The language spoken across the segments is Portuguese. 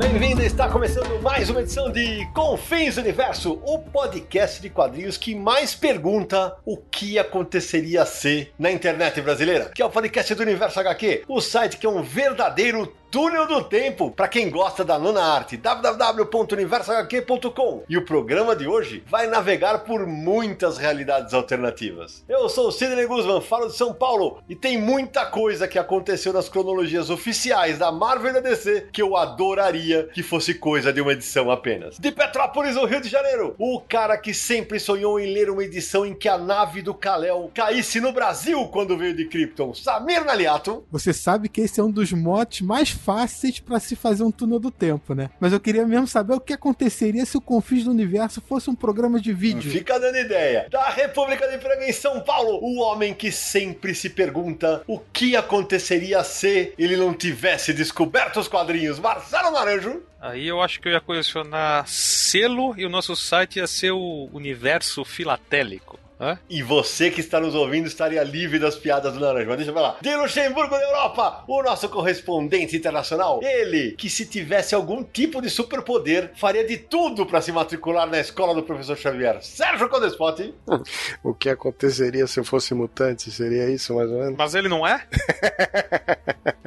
Bem-vindo! Está começando mais uma edição de Confins Universo, o podcast de quadrinhos que mais pergunta o que aconteceria se na internet brasileira, que é o podcast do Universo HQ, o site que é um verdadeiro túnel do tempo para quem gosta da nona arte, www.universohq.com. E o programa de hoje vai navegar por muitas realidades alternativas. Eu sou o Sidney Guzman, falo de São Paulo e tem muita coisa que aconteceu nas cronologias oficiais da Marvel e da DC que eu adoraria que fosse coisa de uma edição apenas. De Petrópolis, no Rio de Janeiro, o cara que sempre sonhou em ler uma edição em que a nave do Kal-El caísse no Brasil quando veio de Krypton, Samir Naliato. Você sabe que esse é um dos motes mais fáceis para se fazer um túnel do tempo, né? Mas eu queria mesmo saber o que aconteceria se o Confins do Universo fosse um programa de vídeo. Fica dando ideia. Da República de Franca em São Paulo, o homem que sempre se pergunta o que aconteceria se ele não tivesse descoberto os quadrinhos, Marcelo Naranjo. Aí eu acho que eu ia colecionar selo e o nosso site ia ser o Universo Filatélico. Hã? E você que está nos ouvindo estaria livre das piadas do Naranjo. Mas deixa eu falar. De Luxemburgo da Europa, o nosso correspondente internacional. Ele, que se tivesse algum tipo de superpoder, faria de tudo para se matricular na escola do professor Xavier. Sérgio Codespot. O que aconteceria se eu fosse mutante? Seria isso, mais ou menos? Mas ele não é?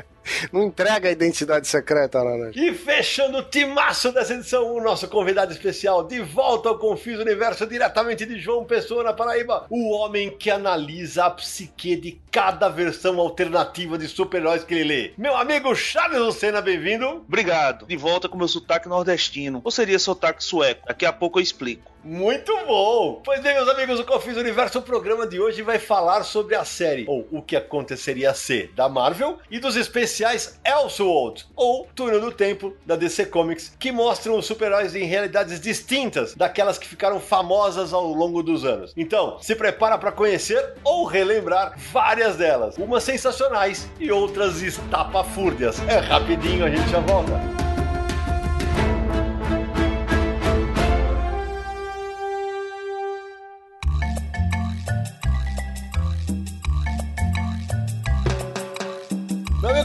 Não entrega a identidade secreta, Laranja. E fechando o timaço dessa edição, o nosso convidado especial, de volta ao Confis Universo, diretamente de João Pessoa, na Paraíba, o homem que analisa a psique de cada versão alternativa de super-heróis que ele lê. Meu amigo Charles Lucena, bem-vindo. Obrigado. De volta com meu sotaque nordestino. Ou seria sotaque sueco? Daqui a pouco eu explico. Muito bom! Pois bem, meus amigos do Confis Universo, o programa de hoje vai falar sobre a série, ou o que aconteceria se, da Marvel, e dos especiais Elseworld, ou Túnel do Tempo, da DC Comics, que mostram os super-heróis em realidades distintas daquelas que ficaram famosas ao longo dos anos. Então, se prepara para conhecer ou relembrar várias delas, umas sensacionais e outras estapafúrdias. É rapidinho, a gente já volta.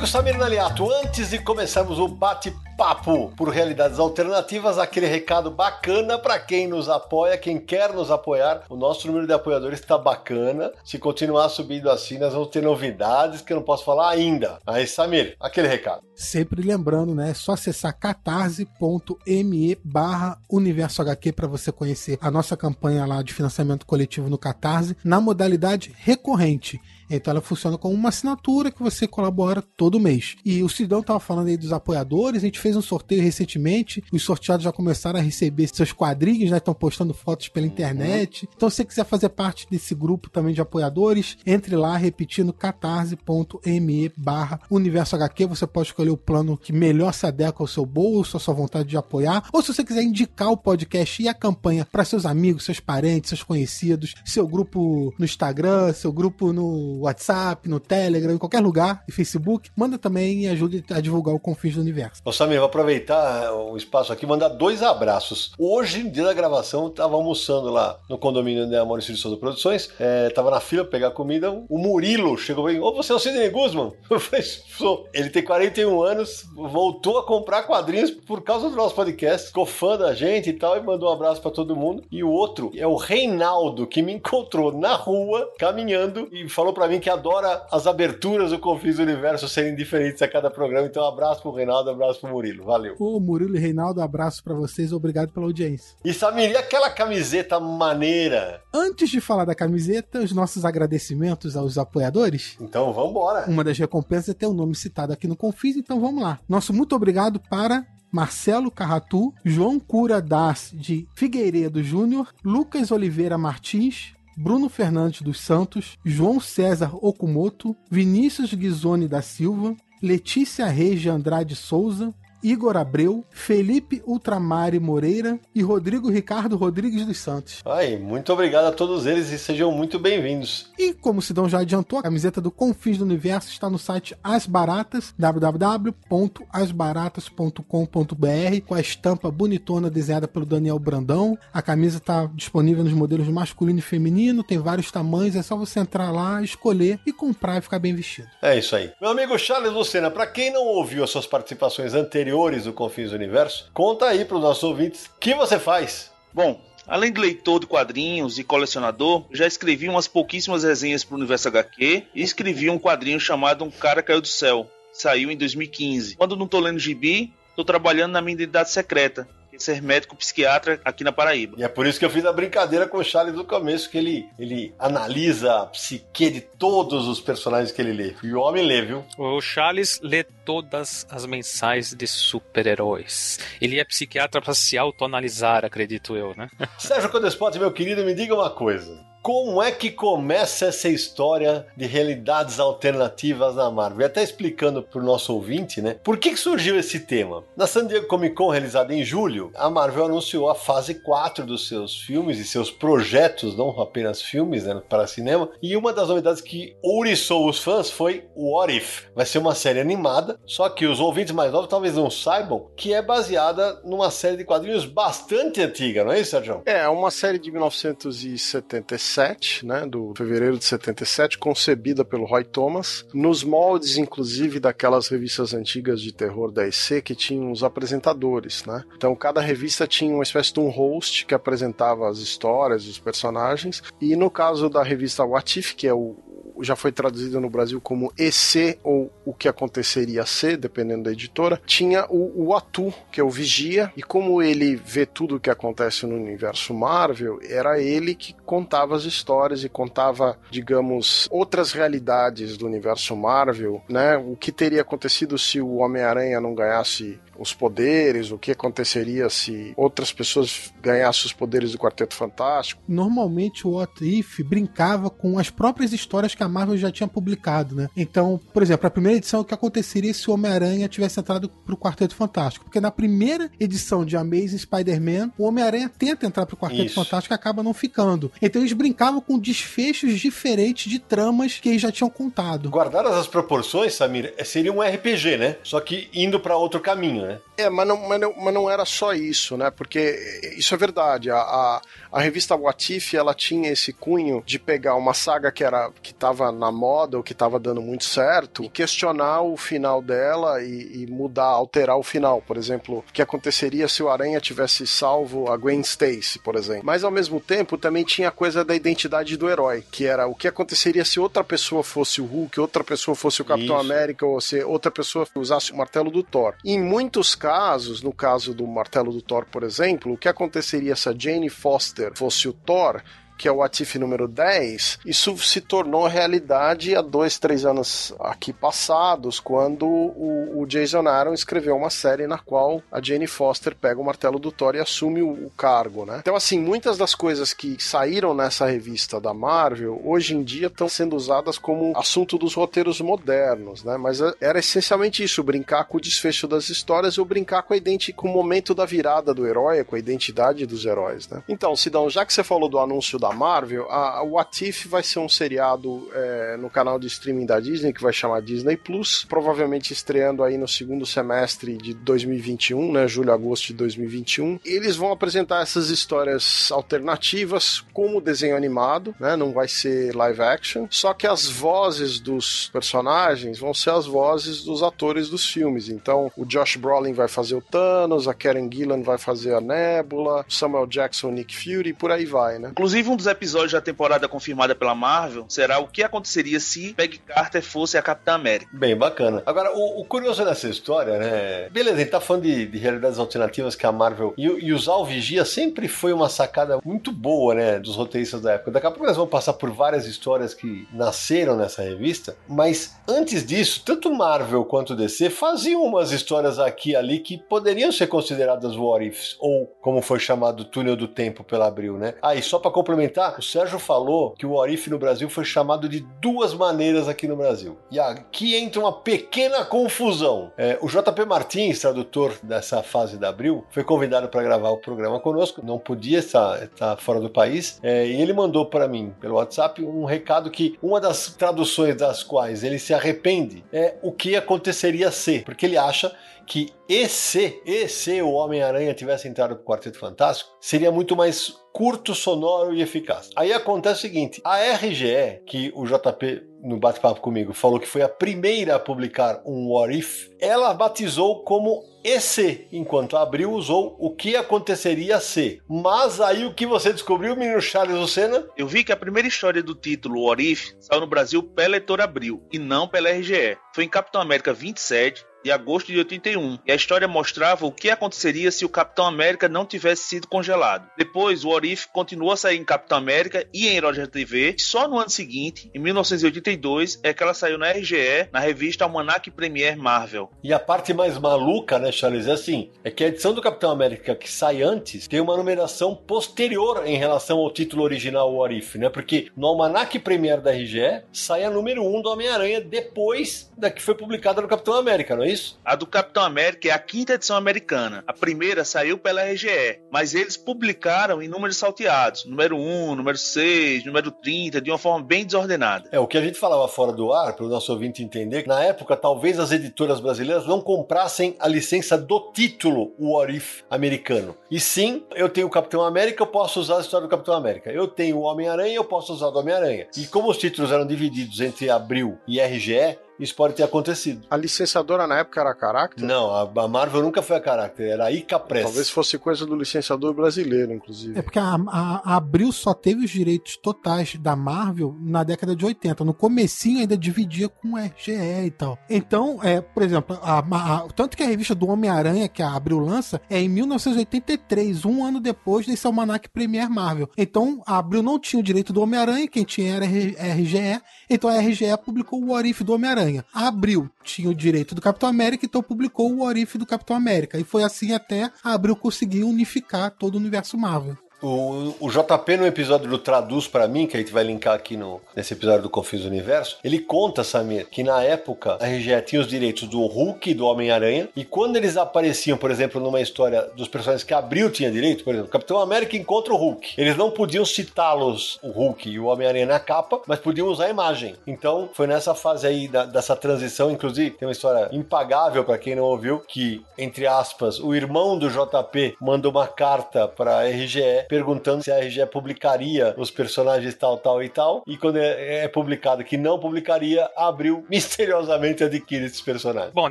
Samir Naliato, antes de começarmos o bate-papo por realidades alternativas, aquele recado bacana para quem nos apoia, quem quer nos apoiar. O nosso número de apoiadores está bacana. Se continuar subindo assim, nós vamos ter novidades que eu não posso falar ainda. Mas, Samir, aquele recado. Sempre lembrando, né? É só acessar catarse.me barra Universo HQ para você conhecer a nossa campanha lá de financiamento coletivo no Catarse na modalidade recorrente. Então ela funciona como uma assinatura que você colabora todo mês. E o Sidão tava falando aí dos apoiadores, a gente fez um sorteio recentemente, os sorteados já começaram a receber seus quadrinhos, né? Estão postando fotos pela internet. Então se você quiser fazer parte desse grupo também de apoiadores, entre lá repetindo catarse.me barra Universo HQ, você pode escolher o plano que melhor se adequa ao seu bolso, à sua vontade de apoiar, ou se você quiser indicar o podcast e a campanha para seus amigos, seus parentes, seus conhecidos, seu grupo no Instagram, seu grupo no WhatsApp, no Telegram, em qualquer lugar, e Facebook, manda também e ajude a divulgar o Confins do Universo. Ô Samir, vou aproveitar o espaço aqui e mandar dois abraços. Hoje, dia da gravação, tava almoçando lá no condomínio da Maurício de Souza Produções, é, tava na fila pegar comida, o Murilo chegou e falou, ô, você é o Sidney Guzman? Ele tem 41 anos, voltou a comprar quadrinhos por causa do nosso podcast, ficou fã da gente e tal, e mandou um abraço pra todo mundo. E o outro é o Reinaldo, que me encontrou na rua, caminhando, e falou pra mim que adora as aberturas do Confins do Universo serem diferentes a cada programa. Então, um abraço pro Reinaldo, um abraço pro Murilo. Valeu. Ô Murilo e Reinaldo, abraço para vocês, obrigado pela audiência. E Samir, e aquela camiseta maneira? Antes de falar da camiseta, os nossos agradecimentos aos apoiadores. Então, vambora. Uma das recompensas é ter o nome citado aqui no Confis, então vamos lá. Nosso muito obrigado para Marcelo Carratu, João Cura Das de Figueiredo Júnior, Lucas Oliveira Martins, Bruno Fernandes dos Santos, João César Okumoto, Vinícius Ghisoni da Silva, Letícia Reis de Andrade Souza, Igor Abreu, Felipe Ultramari Moreira e Rodrigo Ricardo Rodrigues dos Santos. Aí, muito obrigado a todos eles e sejam muito bem-vindos. E como o Sidão já adiantou, a camiseta do Confins do Universo está no site As Baratas, www.asbaratas.com.br, com a estampa bonitona desenhada pelo Daniel Brandão. A camisa está disponível nos modelos masculino e feminino, tem vários tamanhos, é só você entrar lá, escolher e comprar e ficar bem vestido. É isso aí. Meu amigo Charles Lucena, para quem não ouviu as suas participações anteriores do Confins do Universo, conta aí para os nossos ouvintes o que você faz. Bom, além de leitor de quadrinhos e colecionador, já escrevi umas pouquíssimas resenhas para o Universo HQ e escrevi um quadrinho chamado Um Cara Caiu do Céu. Saiu em 2015. Quando não tô lendo gibi, tô trabalhando na minha identidade secreta, ser médico psiquiatra aqui na Paraíba. E é por isso que eu fiz a brincadeira com o Charles no começo, que ele, ele analisa a psique de todos os personagens que ele lê. E o homem lê, viu? O Charles lê todas as mensais de super-heróis. Ele é psiquiatra para se autoanalisar, acredito eu, né? Sérgio Codespot, meu querido, me diga uma coisa. Como é que começa essa história de realidades alternativas na Marvel? E até explicando para o nosso ouvinte, né? Por que, que surgiu esse tema? Na San Diego Comic Con, realizada em julho, a Marvel anunciou a fase 4 dos seus filmes e seus projetos, não apenas filmes, né, para cinema. E uma das novidades que ouriçou os fãs foi o What If. Vai ser uma série animada, só que os ouvintes mais novos talvez não saibam que é baseada numa série de quadrinhos bastante antiga, não é isso, Sérgio? É, uma série de 1977 77, né, do fevereiro de 77, concebida pelo Roy Thomas, nos moldes, inclusive, daquelas revistas antigas de terror da EC que tinham os apresentadores, né? Então, cada revista tinha uma espécie de um host que apresentava as histórias, os personagens, e no caso da revista What If, que é o, já foi traduzido no Brasil como EC ou o que aconteceria ser, dependendo da editora, tinha o, o Atu, que é o Vigia, e como ele vê tudo o que acontece no universo Marvel, era ele que contava as histórias e contava, digamos, outras realidades do universo Marvel, né? O que teria acontecido se o Homem-Aranha não ganhasse os poderes, o que aconteceria se outras pessoas ganhassem os poderes do Quarteto Fantástico. Normalmente o What If brincava com as próprias histórias que a Marvel já tinha publicado, né? Então, por exemplo, a primeira edição, o que aconteceria se o Homem-Aranha tivesse entrado pro Quarteto Fantástico? Porque na primeira edição de Amazing Spider-Man, o Homem-Aranha tenta entrar pro Quarteto Isso. Fantástico e acaba não ficando. Então eles brincavam com desfechos diferentes de tramas que eles já tinham contado. Guardadas as proporções, Samir, seria um RPG, né? Só que indo para outro caminho, né? É, mas não, mas, não, mas não era só isso, né? Porque isso é verdade. A, a, a revista What If, ela tinha esse cunho de pegar uma saga que era que estava na moda ou que estava dando muito certo e questionar o final dela e, e mudar, alterar o final. Por exemplo, o que aconteceria se o Aranha tivesse salvo a Gwen Stacy, por exemplo. Mas ao mesmo tempo também tinha a coisa da identidade do herói, que era o que aconteceria se outra pessoa fosse o Hulk, outra pessoa fosse o Capitão Isso. América ou se outra pessoa usasse o martelo do Thor. Em muitos casos, no caso do martelo do Thor, por exemplo, o que aconteceria se a Jane Foster fosse o Thor? Que é o Atif número 10, isso se tornou realidade há dois, três anos aqui passados, quando o, o Jason Aaron escreveu uma série na qual a Jane Foster pega o martelo do Thor e assume o, o cargo, né? Então, assim, muitas das coisas que saíram nessa revista da Marvel, hoje em dia estão sendo usadas como assunto dos roteiros modernos, né? Mas é- era essencialmente isso, brincar com o desfecho das histórias ou brincar com, a com o momento da virada do herói, com a identidade dos heróis, né? Então, Sidão, já que você falou do anúncio da Marvel, a, a What If vai ser um seriado é, no canal de streaming da Disney, que vai chamar Disney Plus, provavelmente estreando aí no segundo semestre de 2021, né? Julho, agosto de 2021. Eles vão apresentar essas histórias alternativas como desenho animado, né? Não vai ser live action, só que as vozes dos personagens vão ser as vozes dos atores dos filmes. Então, o Josh Brolin vai fazer o Thanos, a Karen Gillan vai fazer a Nebula, Samuel Jackson, Nick Fury, por aí vai, né? Inclusive, um dos episódios da temporada confirmada pela Marvel será o que aconteceria se Peggy Carter fosse a Capitã América. Bem bacana. Agora, o, o curioso dessa história, né? Beleza, a gente tá falando de, de realidades alternativas que a Marvel. E, e usar o Vigia sempre foi uma sacada muito boa, né? Dos roteiristas da época. Daqui a pouco nós vamos passar por várias histórias que nasceram nessa revista. Mas antes disso, tanto Marvel quanto DC faziam umas histórias aqui e ali que poderiam ser consideradas what ifs. Ou, como foi chamado, túnel do tempo pela Abril, né? Ah, e só pra complementar complementar, o Sérgio falou que o Orif no Brasil foi chamado de duas maneiras aqui no Brasil. E aqui entra uma pequena confusão. É, o JP Martins, tradutor dessa fase da Abril, foi convidado para gravar o programa conosco, não podia estar, estar fora do país, é, e ele mandou para mim pelo WhatsApp um recado que uma das traduções das quais ele se arrepende é o que aconteceria se, porque ele acha que e se, e se o Homem-Aranha tivesse entrado pro Quarteto Fantástico, seria muito mais curto, sonoro e eficaz. Aí acontece o seguinte: a RGE, que o JP no bate-papo comigo falou que foi a primeira a publicar um What If, ela batizou como EC, enquanto Abril usou o que aconteceria se. Mas aí o que você descobriu, menino Charles Lucena? Eu vi que a primeira história do título What If saiu no Brasil pela Editora Abril e não pela RGE. Foi em Capitão América 27, de agosto de 81, e a história mostrava o que aconteceria se o Capitão América não tivesse sido congelado. Depois, o Orif continuou a sair em Capitão América e em da TV, e só no ano seguinte, em 1982, é que ela saiu na RGE, na revista Almanac Premier Marvel. E a parte mais maluca, né, Charles, é assim, é que a edição do Capitão América que sai antes tem uma numeração posterior em relação ao título original What If, né? Porque no Almanac Premier da RGE sai a número 1 do Homem-Aranha depois da que foi publicada no Capitão América, não é isso? A do Capitão América é a quinta edição americana. A primeira saiu pela RGE, mas eles publicaram em números salteados, número 1, número 6, número 30, de uma forma bem desordenada. É, o que a gente falava fora do ar, para o nosso ouvinte entender, que na época talvez as editoras brasileiras não comprassem a licença do título What If americano. E sim, eu tenho o Capitão América, eu posso usar a história do Capitão América. Eu tenho o Homem-Aranha, eu posso usar do Homem-Aranha. E como os títulos eram divididos entre Abril e RGE, isso pode ter acontecido. A licenciadora na época era a Caracter? Não, a, a Marvel nunca foi a Caracter, era a Ica Press. Talvez fosse coisa do licenciador brasileiro, inclusive. É porque a, a, a Abril só teve os direitos totais da Marvel na década de 80. No comecinho ainda dividia com RGE e tal. Então, é, por exemplo, a, a, tanto que a revista do Homem-Aranha que a Abril lança é em 1983, um ano depois desse almanac Premier Marvel. Então, a Abril não tinha o direito do Homem-Aranha, quem tinha era a RGE, então a RGE publicou o Orif do Homem-Aranha. Abril tinha o direito do Capitão América, então publicou o Orif do Capitão América. E foi assim até a Abril conseguir unificar todo o universo Marvel. O, o, JP, no episódio do Traduz para mim, que a gente vai linkar aqui no, nesse episódio do Confuso Universo, ele conta, Samir, que na época a RGE tinha os direitos do Hulk e do Homem-Aranha, e quando eles apareciam, por exemplo, numa história dos personagens que Abril tinha direito, por exemplo, Capitão América encontra o Hulk, eles não podiam citá-los, o Hulk e o Homem-Aranha na capa, mas podiam usar a imagem. Então, foi nessa fase aí da, dessa transição, inclusive, tem uma história impagável para quem não ouviu, que, entre aspas, o irmão do JP mandou uma carta para a RGE perguntando se a RGE publicaria os personagens tal, tal e tal. E quando é, é publicado que não publicaria, abriu misteriosamente adquire esses personagens. Bom,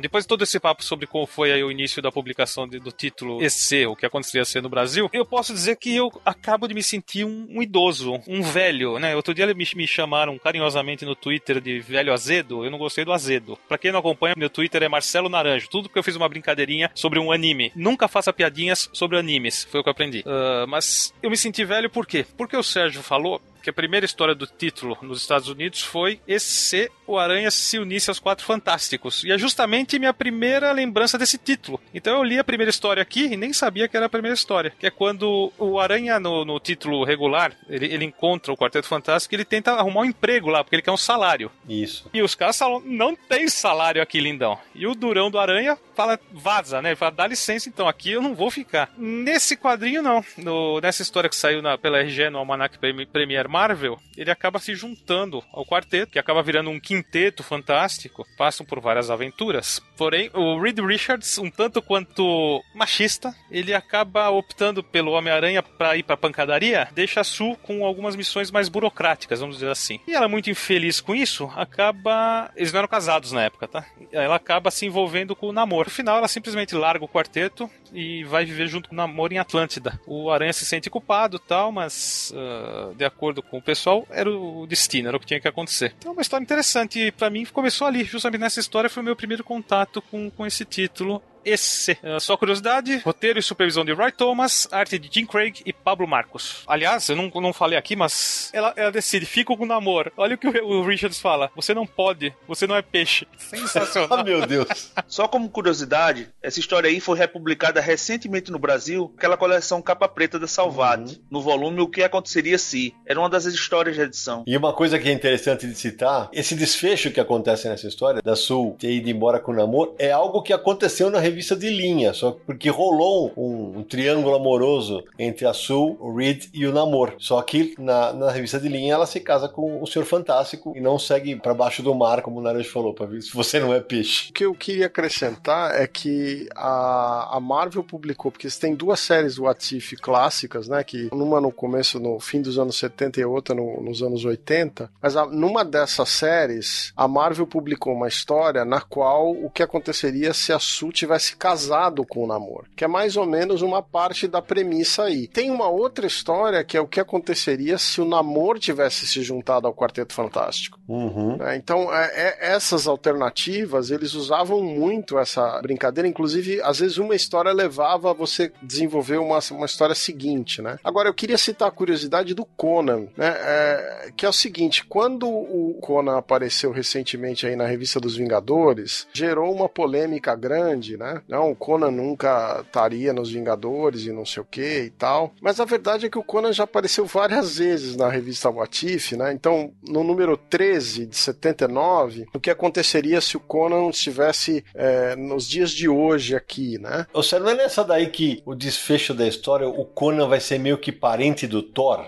depois de todo esse papo sobre como foi o início da publicação de, do título EC, o que aconteceria ser no Brasil, eu posso dizer que eu acabo de me sentir um, um idoso, um velho, né? Outro dia me, me chamaram carinhosamente no Twitter de velho azedo, eu não gostei do azedo. Pra quem não acompanha, meu Twitter é Marcelo Naranjo, tudo porque eu fiz uma brincadeirinha sobre um anime. Nunca faça piadinhas sobre animes, foi o que eu aprendi. Uh, mas eu me senti velho por quê? Porque o Sérgio falou que a primeira história do título nos Estados Unidos foi esse se o Aranha se unisse aos Quatro Fantásticos. E é justamente minha primeira lembrança desse título. Então eu li a primeira história aqui e nem sabia que era a primeira história. Que é quando o Aranha, no, no título regular, ele, ele encontra o Quarteto Fantástico e ele tenta arrumar um emprego lá, porque ele quer um salário. Isso. E os caras falam, não tem salário aqui, lindão. E o Durão do Aranha fala, vaza, né? Ele fala, dá licença então, aqui eu não vou ficar. Nesse quadrinho, não. No, nessa história que saiu na, pela RG no Almanac Premier Marvel, ele acaba se juntando ao quarteto, que acaba virando um quinteto fantástico, passam por várias aventuras. Porém, o Reed Richards, um tanto quanto machista, ele acaba optando pelo Homem-Aranha para ir pra pancadaria, deixa a Sue com algumas missões mais burocráticas, vamos dizer assim. E ela, muito infeliz com isso, acaba. Eles não eram casados na época, tá? Ela acaba se envolvendo com o namoro. No final, ela simplesmente larga o quarteto e vai viver junto com o namoro em Atlântida. O Aranha se sente culpado tal, mas uh, de acordo com o pessoal, era o destino, era o que tinha que acontecer. Então, é uma história interessante. E mim, começou ali. Justamente nessa história foi o meu primeiro contato com, com esse título EC. Uh, só curiosidade: roteiro e supervisão de Roy Thomas, arte de Jim Craig e Pablo Marcos. Aliás, eu não, não falei aqui, mas ela, ela decide, fica com o namoro. Olha o que o, o Richards fala: você não pode, você não é peixe. Sensacional. Ah, meu Deus. Só como curiosidade, essa história aí foi republicada recentemente no Brasil, aquela coleção capa preta da Salvat, Uhum. no volume O que aconteceria se. Era uma das histórias da edição. E uma coisa que é interessante de citar, esse desfecho que acontece nessa história, da Sul ter ido embora com o namoro, é algo que aconteceu na revista de linha, só porque rolou um, um triângulo amoroso entre a Sul, o Reed e o Namor. Só que na, na revista de linha ela se casa com o Senhor Fantástico e não segue pra baixo do mar, como o Naranjo falou, pra ver se você não é peixe. O que eu queria acrescentar é que a, a Marvel publicou, porque tem duas séries What If clássicas, né? Que uma no começo, no fim dos anos 70 e outra no- nos anos 80. Mas a- numa dessas séries, a Marvel publicou uma história na qual o que aconteceria se a Sue tivesse casado com o Namor. Que é mais ou menos uma parte da premissa aí. Tem uma outra história que é o que aconteceria se o Namor tivesse se juntado ao Quarteto Fantástico. Uhum. né? Então, é- é- essas alternativas, eles usavam muito essa brincadeira. Inclusive, às vezes uma história levava a você desenvolver uma, uma história seguinte, né? Agora, eu queria citar a curiosidade do Conan, né? É, que é o seguinte, quando o Conan apareceu recentemente aí na revista dos Vingadores, gerou uma polêmica grande, né? Não, o Conan nunca estaria nos Vingadores e não sei o que e tal. Mas a verdade é que o Conan já apareceu várias vezes na revista What If, né? Então, no número 13 de 79, o que aconteceria se o Conan estivesse é, nos dias de hoje aqui, né? Sério, não é nessa daí que o desfecho da história, o Conan vai ser meio que parente do Thor?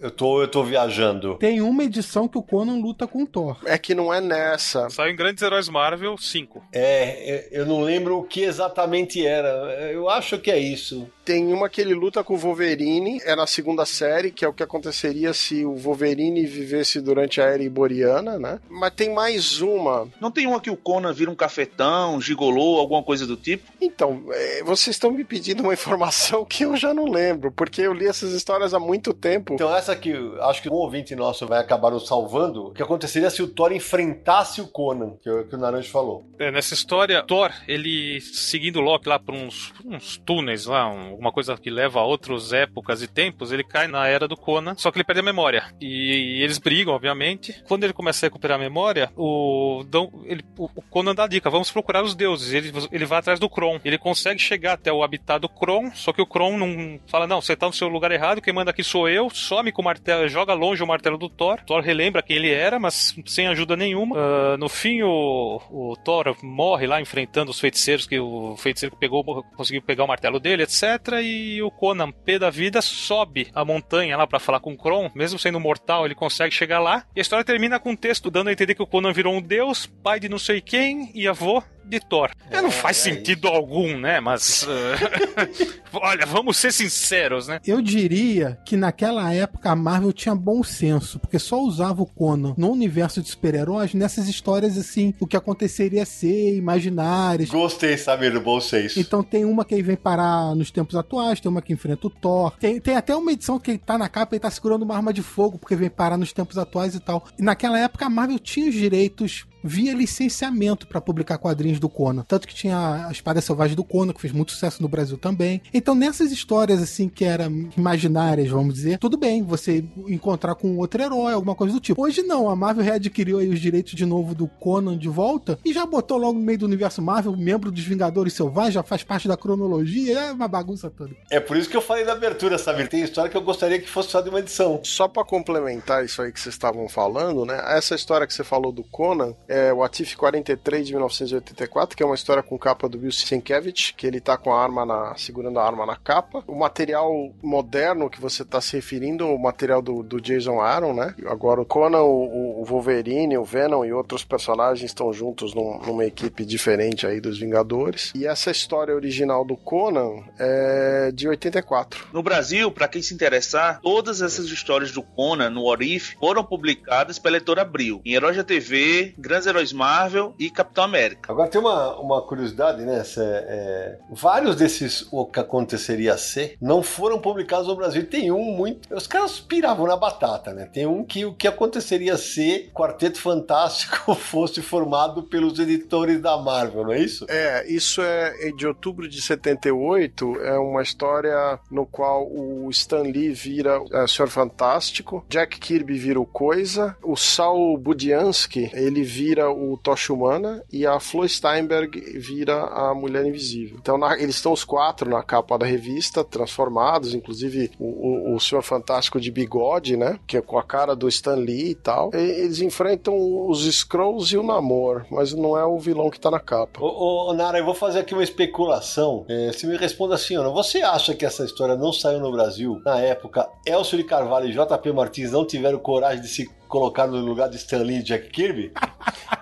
Eu tô, eu tô viajando? Tem uma edição que o Conan luta com o Thor. É que não é nessa. Saiu em Grandes Heróis Marvel 5. É, é, eu não lembro o que exatamente era. Eu acho que é isso. Tem uma que ele luta com o Wolverine, é na segunda série, que é o que aconteceria se o Wolverine vivesse durante a era iboriana, né? Mas tem mais uma. Não tem uma que o Conan vira um cafetão, gigolô, alguma coisa do tipo? Então, é, vocês estão me pedindo uma informação que eu já não lembro, porque eu li essas histórias há muito tempo. Então, essa que eu acho que um ouvinte nosso vai acabar nos salvando, o que aconteceria se o Thor enfrentasse o Conan, que, o- que o Naranjo falou. É, nessa história, Thor, ele seguindo Loki lá por uns, uns túneis lá, um- alguma coisa que leva a outras épocas e tempos, ele cai na era do Conan, só que ele perde a memória. E, eles brigam, obviamente. Quando ele começa a recuperar a memória, o, dão- ele- o- Conan dá a dica, vamos procurar os deuses. Ele, ele vai atrás do Kron. Ele consegue chegar até o habitat do Kron, só que o Kron não fala, não, você tá no seu lugar errado, quem manda aqui sou eu, some o martelo, joga longe o martelo do Thor. Thor relembra quem ele era, mas sem ajuda nenhuma. Ah, no fim, o, o Thor morre lá enfrentando os feiticeiros, que o feiticeiro que pegou conseguiu pegar o martelo dele, etc. E o Conan, pé da vida, sobe a montanha lá pra falar com o Kron. Mesmo sendo mortal, ele consegue chegar lá. E a história termina com um texto dando a entender que o Conan virou um deus, pai de não sei quem e avô de Thor. É, não faz é sentido algum, né? Mas. ah, Olha, vamos ser sinceros, né? Eu diria que naquela época a Marvel tinha bom senso, porque só usava o Conan no universo de super-heróis nessas histórias assim, o que aconteceria ser imaginárias. Gostei, Samir, do bom senso. Então tem uma que vem parar nos tempos atuais, tem uma que enfrenta o Thor. Tem, tem até uma edição que ele tá na capa e tá segurando uma arma de fogo, porque vem parar nos tempos atuais e tal. E naquela época a Marvel tinha os direitos via licenciamento pra publicar quadrinhos do Conan. Tanto que tinha a Espada Selvagem do Conan, que fez muito sucesso no Brasil também. Então nessas histórias assim que eram imaginárias, vamos dizer, tudo bem você encontrar com outro herói, alguma coisa do tipo. Hoje não, a Marvel readquiriu aí os direitos de novo do Conan de volta e já botou logo no meio do universo Marvel, membro dos Vingadores Selvagens, já faz parte da cronologia, é uma bagunça toda. É por isso que eu falei na abertura, Samir. Tem história que eu gostaria que fosse só de uma edição. Só pra complementar isso aí que vocês estavam falando, né? Essa história que você falou do Conan é o Atif 43 de 1984, que é uma história com capa do Bill Sienkiewicz, que ele tá com a arma na segurando a arma na capa. O material moderno que você tá se referindo, o material do, do Jason Aaron, né? Agora o Conan, o, o Wolverine, o Venom e outros personagens estão juntos num- numa equipe diferente aí dos Vingadores. E essa história original do Conan é de 84. No Brasil, pra quem se interessar, todas essas histórias do Conan no Orif foram publicadas pela editora Abril, em Herói TV, Grandes Grandes Heróis Marvel e Capitão América. Agora tem uma, uma curiosidade, né? Cê, é, vários desses o que aconteceria ser não foram publicados no Brasil. Tem um muito. Os caras piravam na batata, né? Tem um que o que aconteceria se Quarteto Fantástico fosse formado pelos editores da Marvel, não é isso? É, isso é de outubro de 78. É uma história no qual o Stan Lee vira é, o Senhor Fantástico, Jack Kirby vira o Coisa, o Saul Budiansky ele vira o Tocha Humana e a Flo Steinberg vira a Mulher Invisível. Então na, eles estão os quatro na capa da revista, transformados, inclusive o, o, o Senhor Fantástico de bigode, né? Que é com a cara do Stan Lee e tal. E, eles enfrentam os Scrolls e o Namor, mas não é o vilão que tá na capa. Ô, ô Nara, eu vou fazer aqui uma especulação. É, se me responda assim não. Você acha que essa história não saiu no Brasil na época? Elcio de Carvalho e JP Martins não tiveram coragem de se colocar no lugar de Stan Lee e Jack Kirby?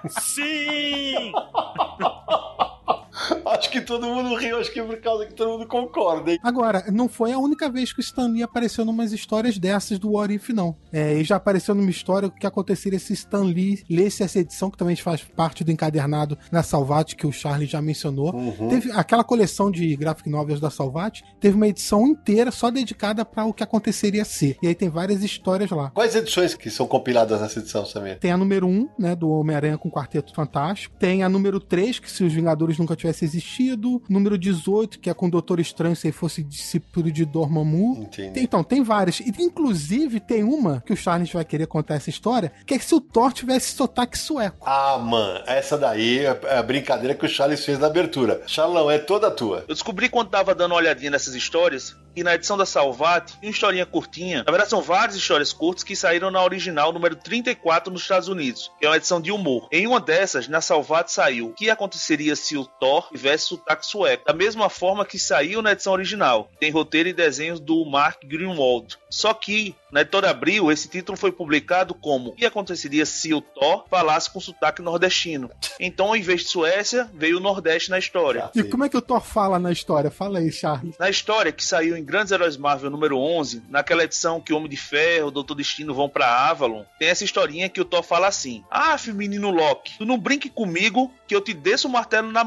Sim! acho que todo mundo riu, acho que é por causa que todo mundo concorda, hein? Agora, não foi a única vez que o Stan Lee apareceu numas histórias dessas do What If, não. É, ele já apareceu numa história que aconteceria se Stan Lee lesse essa edição, que também faz parte do encadernado na Salvat, que o Charlie já mencionou. Uhum. Teve aquela coleção de graphic novels da Salvat, teve uma edição inteira só dedicada para o que aconteceria ser. E aí tem várias histórias lá. Quais edições que são compiladas nessa edição, Samir? Tem a número 1, né, do Homem-Aranha com o Quarteto Fantástico. Tem a número 3, que se os Vingadores nunca tivessem existido. Número 18, que é com o Doutor Estranho, se ele fosse discípulo de Dormammu. Entendi. Então, tem várias. E, inclusive, tem uma que o Charles vai querer contar essa história, que é que se o Thor tivesse sotaque sueco. Ah, mano, essa daí é a brincadeira que o Charles fez na abertura. Charlão, é toda tua. Eu descobri quando tava dando uma olhadinha nessas histórias que na edição da Salvat tem uma historinha curtinha. Na verdade, são várias histórias curtas que saíram na original número 34 nos Estados Unidos, que é uma edição de humor. Em uma dessas, na Salvat saiu o que aconteceria se o Thor tivesse sotaque sueco, da mesma forma que saiu na edição original. Tem roteiro e desenhos do Mark Greenwald. Só que na editora Abril, esse título foi publicado como O que aconteceria se o Thor falasse com sotaque nordestino. Então, em vez de Suécia, veio o Nordeste na história. E como é que o Thor fala na história? Fala aí, Charles. Na história que saiu em Grandes Heróis Marvel número 11, naquela edição que o Homem de Ferro, o Doutor Destino vão pra Avalon, tem essa historinha que o Thor fala assim: Ah, menino Loki, tu não brinque comigo que eu te desço o martelo na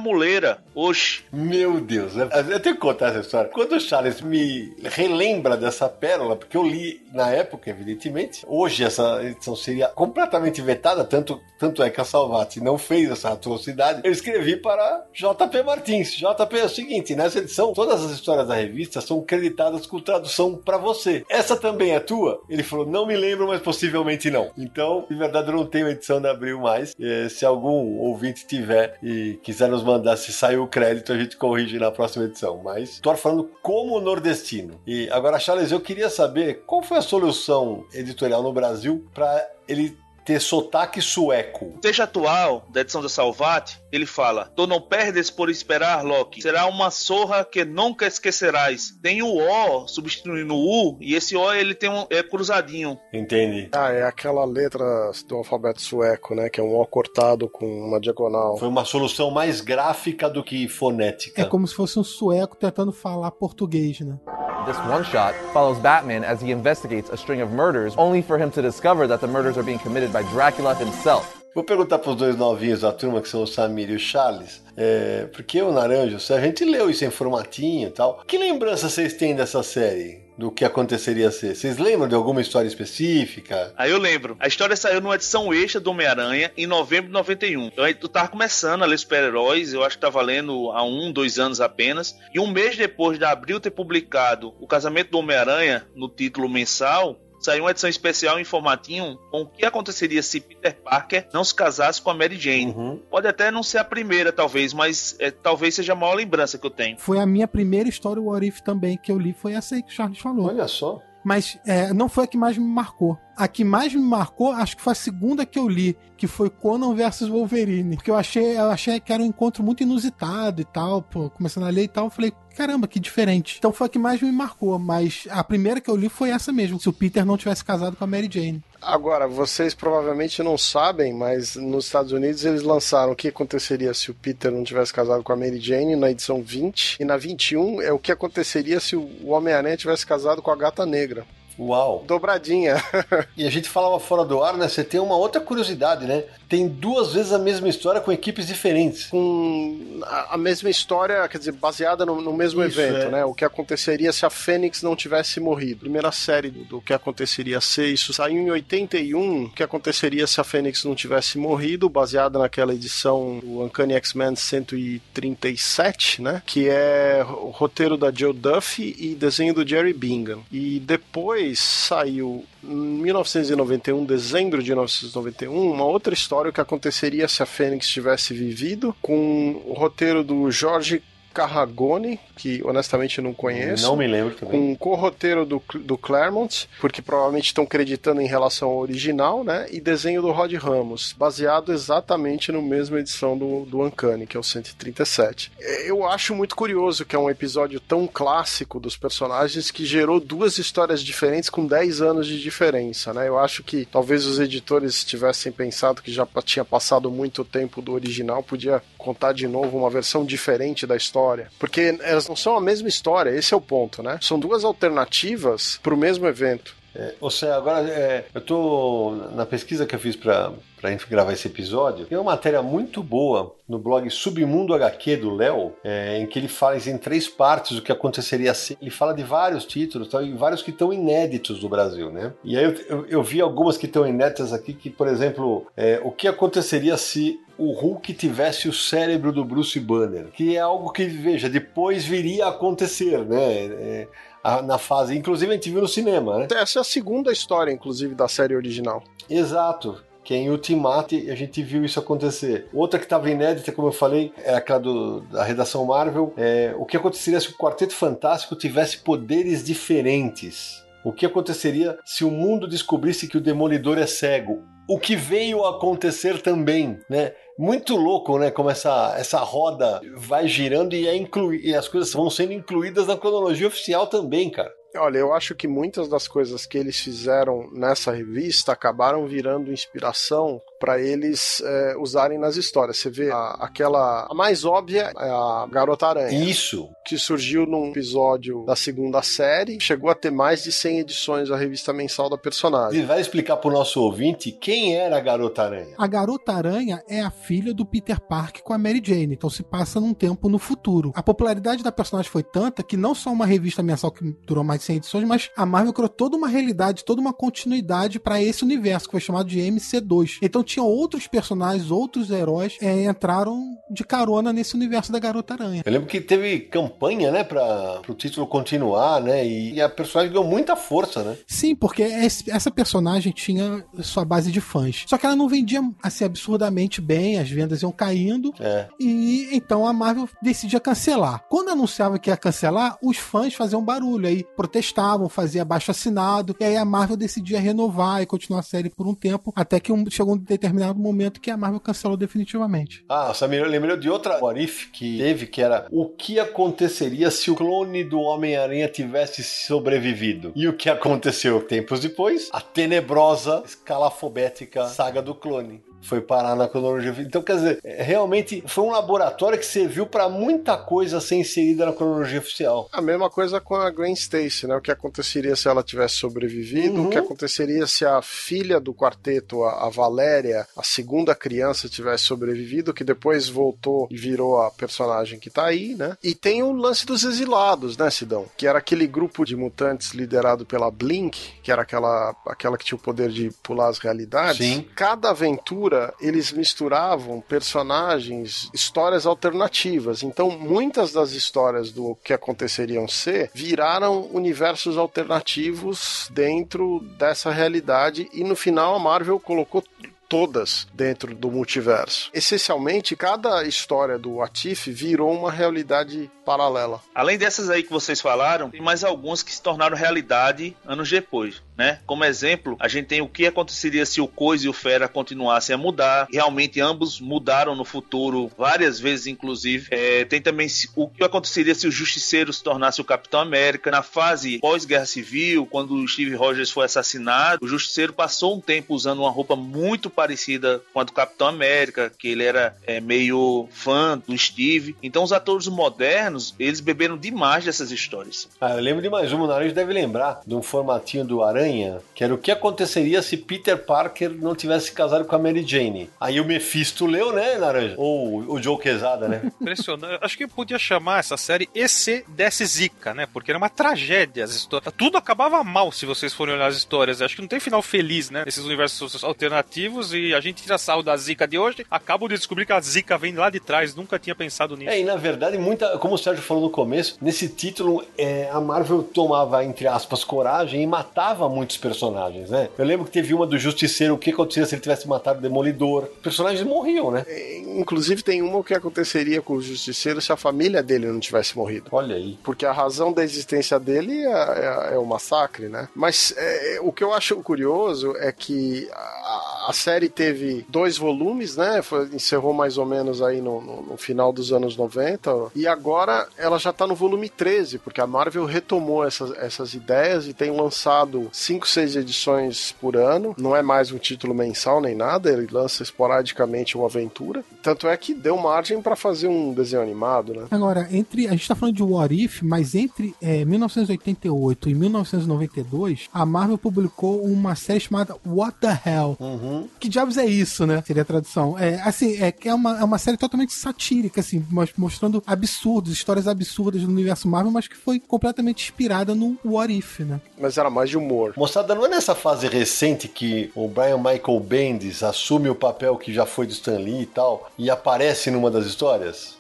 muleira. Oxe. Meu Deus, eu tenho que contar essa história. Quando o Charles me relembra dessa pérola, porque eu li na época, evidentemente, hoje essa edição seria completamente vetada, tanto, tanto é que a Salvati não fez essa atrocidade. Eu escrevi para JP Martins. JP é o seguinte: nessa edição, todas as histórias da revista são creditadas com tradução para você. Essa também é tua? Ele falou: não me lembro, mas possivelmente não. Então, de verdade, eu não tenho edição da Abril mais. Eh, se algum ouvinte tiver e quiser nos mandar se saiu o crédito, a gente corrige na próxima edição. Mas tô falando como nordestino. E agora, Charles, eu queria saber qual foi a solução editorial no Brasil para ele ter sotaque sueco. O texto atual da edição da Salvat, ele fala: Tu não perdes por esperar, Loki. Será uma sorra que nunca esquecerás. Tem o O substituindo o U, e esse O ele tem um é cruzadinho. Entende? Ah, é aquela letra do alfabeto sueco, né? Que é um O cortado com uma diagonal. Foi uma solução mais gráfica do que fonética. É como se fosse um sueco tentando falar português, né? This one shot follows Batman as he investigates a string of murders, only for him to discover that the murders are being committed by Dracula himself. Vou perguntar para os dois novinhos da turma, que são o Samir e o Charles, é, porque o Naranjo, a gente leu isso em formatinho e tal. Que lembrança vocês têm dessa série? Do que aconteceria ser? Vocês lembram de alguma história específica? Aí eu lembro, a história saiu numa edição extra do Homem-Aranha em novembro de 91. Então aí tu tava começando a ler super-heróis, eu acho que tava lendo há um, dois anos apenas. E um mês depois de Abril ter publicado O Casamento do Homem-Aranha no título mensal, saiu uma edição especial em formatinho com o que aconteceria se Peter Parker não se casasse com a Mary Jane. Uhum. Pode até não ser a primeira, talvez, mas é, talvez seja a maior lembrança que eu tenho. Foi a minha primeira história What If também que eu li, foi essa aí que o Charles falou. Olha só. Mas é, não foi a que mais me marcou. A que mais me marcou, acho que foi a segunda que eu li, que foi Conan versus Wolverine. Porque eu achei, eu achei que era um encontro muito inusitado e tal. Pô, começando a ler e tal, eu falei, caramba, que diferente. Então foi a que mais me marcou. Mas a primeira que eu li foi essa mesmo. Se o Peter não tivesse casado com a Mary Jane. Agora, vocês provavelmente não sabem, mas nos Estados Unidos eles lançaram o que aconteceria se o Peter não tivesse casado com a Mary Jane na edição 20, e na 21 é o que aconteceria se o Homem-Aranha tivesse casado com a Gata Negra. Uau! Dobradinha. e a gente falava fora do ar, né? Você tem uma outra curiosidade, né? Tem duas vezes a mesma história com equipes diferentes. Com a mesma história, quer dizer, baseada no, no mesmo Isso, evento, é. né? O que aconteceria se a Fênix não tivesse morrido. Primeira série do, do que aconteceria se isso saiu em 81. O que aconteceria se a Fênix não tivesse morrido, baseada naquela edição do Uncanny X-Men 137, né? Que é o roteiro da Joe Duffy e desenho do Jerry Bingham. E depois saiu em 1991, dezembro de 1991, uma outra história que aconteceria se a Fênix tivesse vivido, com o roteiro do Jorge Carragone, que honestamente não conheço. Não me lembro também. Com o co-roteiro do, do Claremont, porque provavelmente estão creditando em relação ao original, né? E desenho do Rod Ramos, baseado exatamente no mesma edição do, do Uncanny, que é o 137. Eu acho muito curioso que é um episódio tão clássico dos personagens que gerou duas histórias diferentes com 10 anos de diferença, né? Eu acho que talvez os editores tivessem pensado que já tinha passado muito tempo do original, podia contar de novo uma versão diferente da história. Porque elas não são a mesma história, esse é o ponto, né? São duas alternativas para o mesmo evento. É, ou seja, agora é, eu tô na pesquisa que eu fiz para a gente gravar esse episódio, tem uma matéria muito boa no blog Submundo HQ do Léo, é, em que ele fala em três partes o que aconteceria se. Ele fala de vários títulos, tá, e vários que estão inéditos no Brasil, né? E aí eu, eu, eu vi algumas que estão inéditas aqui, que, por exemplo, é, o que aconteceria se o Hulk tivesse o cérebro do Bruce Banner, que é algo que, veja, depois viria a acontecer, né? É, na fase. Inclusive, a gente viu no cinema, né? Essa é a segunda história, inclusive, da série original. Exato que é em Ultimate a gente viu isso acontecer. Outra que estava inédita, como eu falei, é aquela do, da redação Marvel. É, o que aconteceria se o Quarteto Fantástico tivesse poderes diferentes? O que aconteceria se o mundo descobrisse que o Demolidor é cego? O que veio a acontecer também, né? Muito louco, né? Como essa, essa roda vai girando e, é inclu... e as coisas vão sendo incluídas na cronologia oficial também, cara. Olha, eu acho que muitas das coisas que eles fizeram nessa revista acabaram virando inspiração para eles é, usarem nas histórias. Você vê a, aquela. A mais óbvia é a Garota Aranha. Isso. Que surgiu num episódio da segunda série. Chegou a ter mais de 100 edições da revista mensal da personagem. E vai explicar pro nosso ouvinte quem era a Garota Aranha. A Garota Aranha é a filha do Peter Parker com a Mary Jane. Então se passa num tempo no futuro. A popularidade da personagem foi tanta que não só uma revista mensal que durou mais de 100 edições, mas a Marvel criou toda uma realidade, toda uma continuidade para esse universo que foi chamado de MC2. Então tinha outros personagens, outros heróis é, entraram de carona nesse universo da Garota Aranha. Eu lembro que teve campanha, né, para o título continuar, né, e, e, a personagem ganhou muita força, né? Sim, porque esse, essa personagem tinha sua base de fãs. Só que ela não vendia assim absurdamente bem, as vendas iam caindo. É. E então a Marvel decidia cancelar. Quando anunciava que ia cancelar, os fãs faziam barulho aí, protestavam, fazia baixo assinado, e aí a Marvel decidia renovar e continuar a série por um tempo, até que um, chegou um determinado momento que a Marvel cancelou definitivamente. Ah, Samir, eu lembrei de outra Warif que teve, que era o que aconteceria se o clone do Homem-Aranha tivesse sobrevivido. E o que aconteceu tempos depois? A tenebrosa, escalafobética saga do clone foi parar na cronologia. Então, quer dizer, é, realmente foi um laboratório que serviu para muita coisa ser inserida na cronologia oficial. A mesma coisa com a Gwen Stacy, né? O que aconteceria se ela tivesse sobrevivido, uhum. o que aconteceria se a filha do quarteto, a, Valéria, a segunda criança, tivesse sobrevivido, que depois voltou e virou a personagem que tá aí, né? E tem o lance dos exilados, né, Sidão? Que era aquele grupo de mutantes liderado pela Blink, que era aquela, aquela que tinha o poder de pular as realidades. Sim. Cada aventura eles misturavam personagens, histórias alternativas. Então, muitas das histórias do que aconteceriam ser viraram universos alternativos dentro dessa realidade e no final a Marvel colocou todas dentro do multiverso. Essencialmente, cada história do Atif virou uma realidade paralela. Além dessas aí que vocês falaram, tem mais algumas que se tornaram realidade anos depois. Né? Como exemplo, a gente tem o que aconteceria se o Coisa e o Fera continuassem a mudar. Realmente ambos mudaram no futuro várias vezes, inclusive. É, tem também o que aconteceria se o Justiceiro se tornasse o Capitão América. Na fase pós-Guerra Civil, quando o Steve Rogers foi assassinado, o Justiceiro passou um tempo usando uma roupa muito parecida com a do Capitão América, que ele era é, meio fã do Steve. Então os atores modernos, eles beberam demais dessas histórias. Ah, eu lembro de mais uma, o Naranjo deve lembrar de um formatinho do Aranha, que era o que aconteceria se Peter Parker não tivesse casado com a Mary Jane. Aí o Mephisto leu, né, Naranja? Ou o Joe Quesada, né? Impressionante. Acho que podia chamar essa série EC desse Zica, né? Porque era uma tragédia as histórias. Tudo acabava mal se vocês forem olhar as histórias. Acho que não tem final feliz, né? Esses universos alternativos e a gente tira sarro da Zica de hoje. Acabo de descobrir que a Zica vem lá de trás. Nunca tinha pensado nisso. É, e na verdade, muita, como o Sérgio falou no começo, nesse título é, a Marvel tomava, entre aspas, coragem e matava muitos personagens, né? Eu lembro que teve uma do Justiceiro, o que acontecia se ele tivesse matado o Demolidor. Os personagens morriam, né? É, inclusive tem uma o que aconteceria com o Justiceiro se a família dele não tivesse morrido. Olha aí. Porque a razão da existência dele é, é, é o massacre, né? Mas é, o que eu acho curioso é que a, a série teve dois volumes, né? Foi, encerrou mais ou menos aí no, no, no, final dos anos 90. E agora ela já tá no volume 13, porque a Marvel retomou essas, essas ideias e tem lançado cinco, seis edições por ano. Não é mais um título mensal nem nada, ele lança esporadicamente uma aventura. Tanto é que deu margem para fazer um desenho animado, né? Agora, entre. A gente tá falando de What If, mas entre é, 1988 e 1992, a Marvel publicou uma série chamada What the Hell. Uhum. Que diabos é isso, né? Seria a tradução. É, assim, é que é uma, é uma série totalmente satírica, assim, mostrando absurdos, histórias absurdas do universo Marvel, mas que foi completamente inspirada no What If, né? Mas era mais de humor. Moçada, não é nessa fase recente que o Brian Michael Bendis assume o papel que já foi do Stan Lee e tal, e aparece numa das histórias?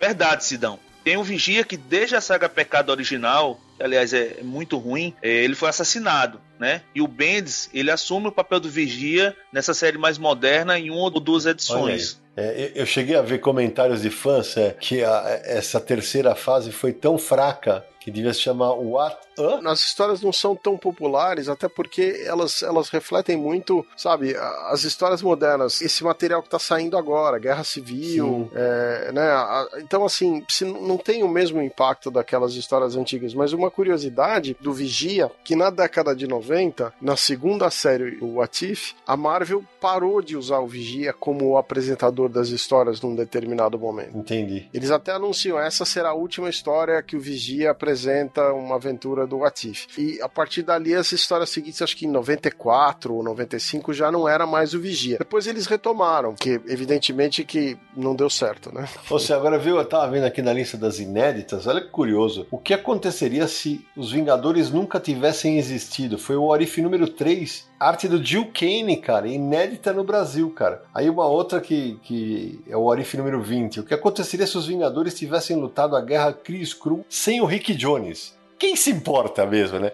Verdade, Sidão. Tem um Vigia que desde a saga Pecado original, que aliás é muito ruim, é, ele foi assassinado, né? E o Bendis, ele assume o papel do Vigia nessa série mais moderna em uma ou duas edições. É, eu cheguei a ver comentários de fãs é, que a, essa terceira fase foi tão fraca que devia se chamar What Hã? As histórias não são tão populares, até porque elas, elas refletem muito, sabe, as histórias modernas, esse material que está saindo agora, Guerra Civil, é, né? Então, assim, se não tem o mesmo impacto daquelas histórias antigas, mas uma curiosidade do Vigia, que na década de 90, na segunda série, o What If, a Marvel parou de usar o Vigia como o apresentador das histórias num determinado momento. Entendi. Eles até anunciam, essa será a última história que o Vigia apresenta uma aventura do Atif. E a partir dali, as histórias seguintes, acho que em 94 ou 95, já não era mais o Vigia. Depois eles retomaram, que evidentemente que não deu certo, né? Você agora viu, eu tava vendo aqui na lista das inéditas, olha que curioso. O que aconteceria se os Vingadores nunca tivessem existido? Foi o Orif número 3 arte do Jill Kane, cara, inédita no Brasil, cara. Aí uma outra que, que é o Orif número 20. O que aconteceria se os Vingadores tivessem lutado a guerra Chris Crew sem o Rick Jones? quem se importa mesmo, né?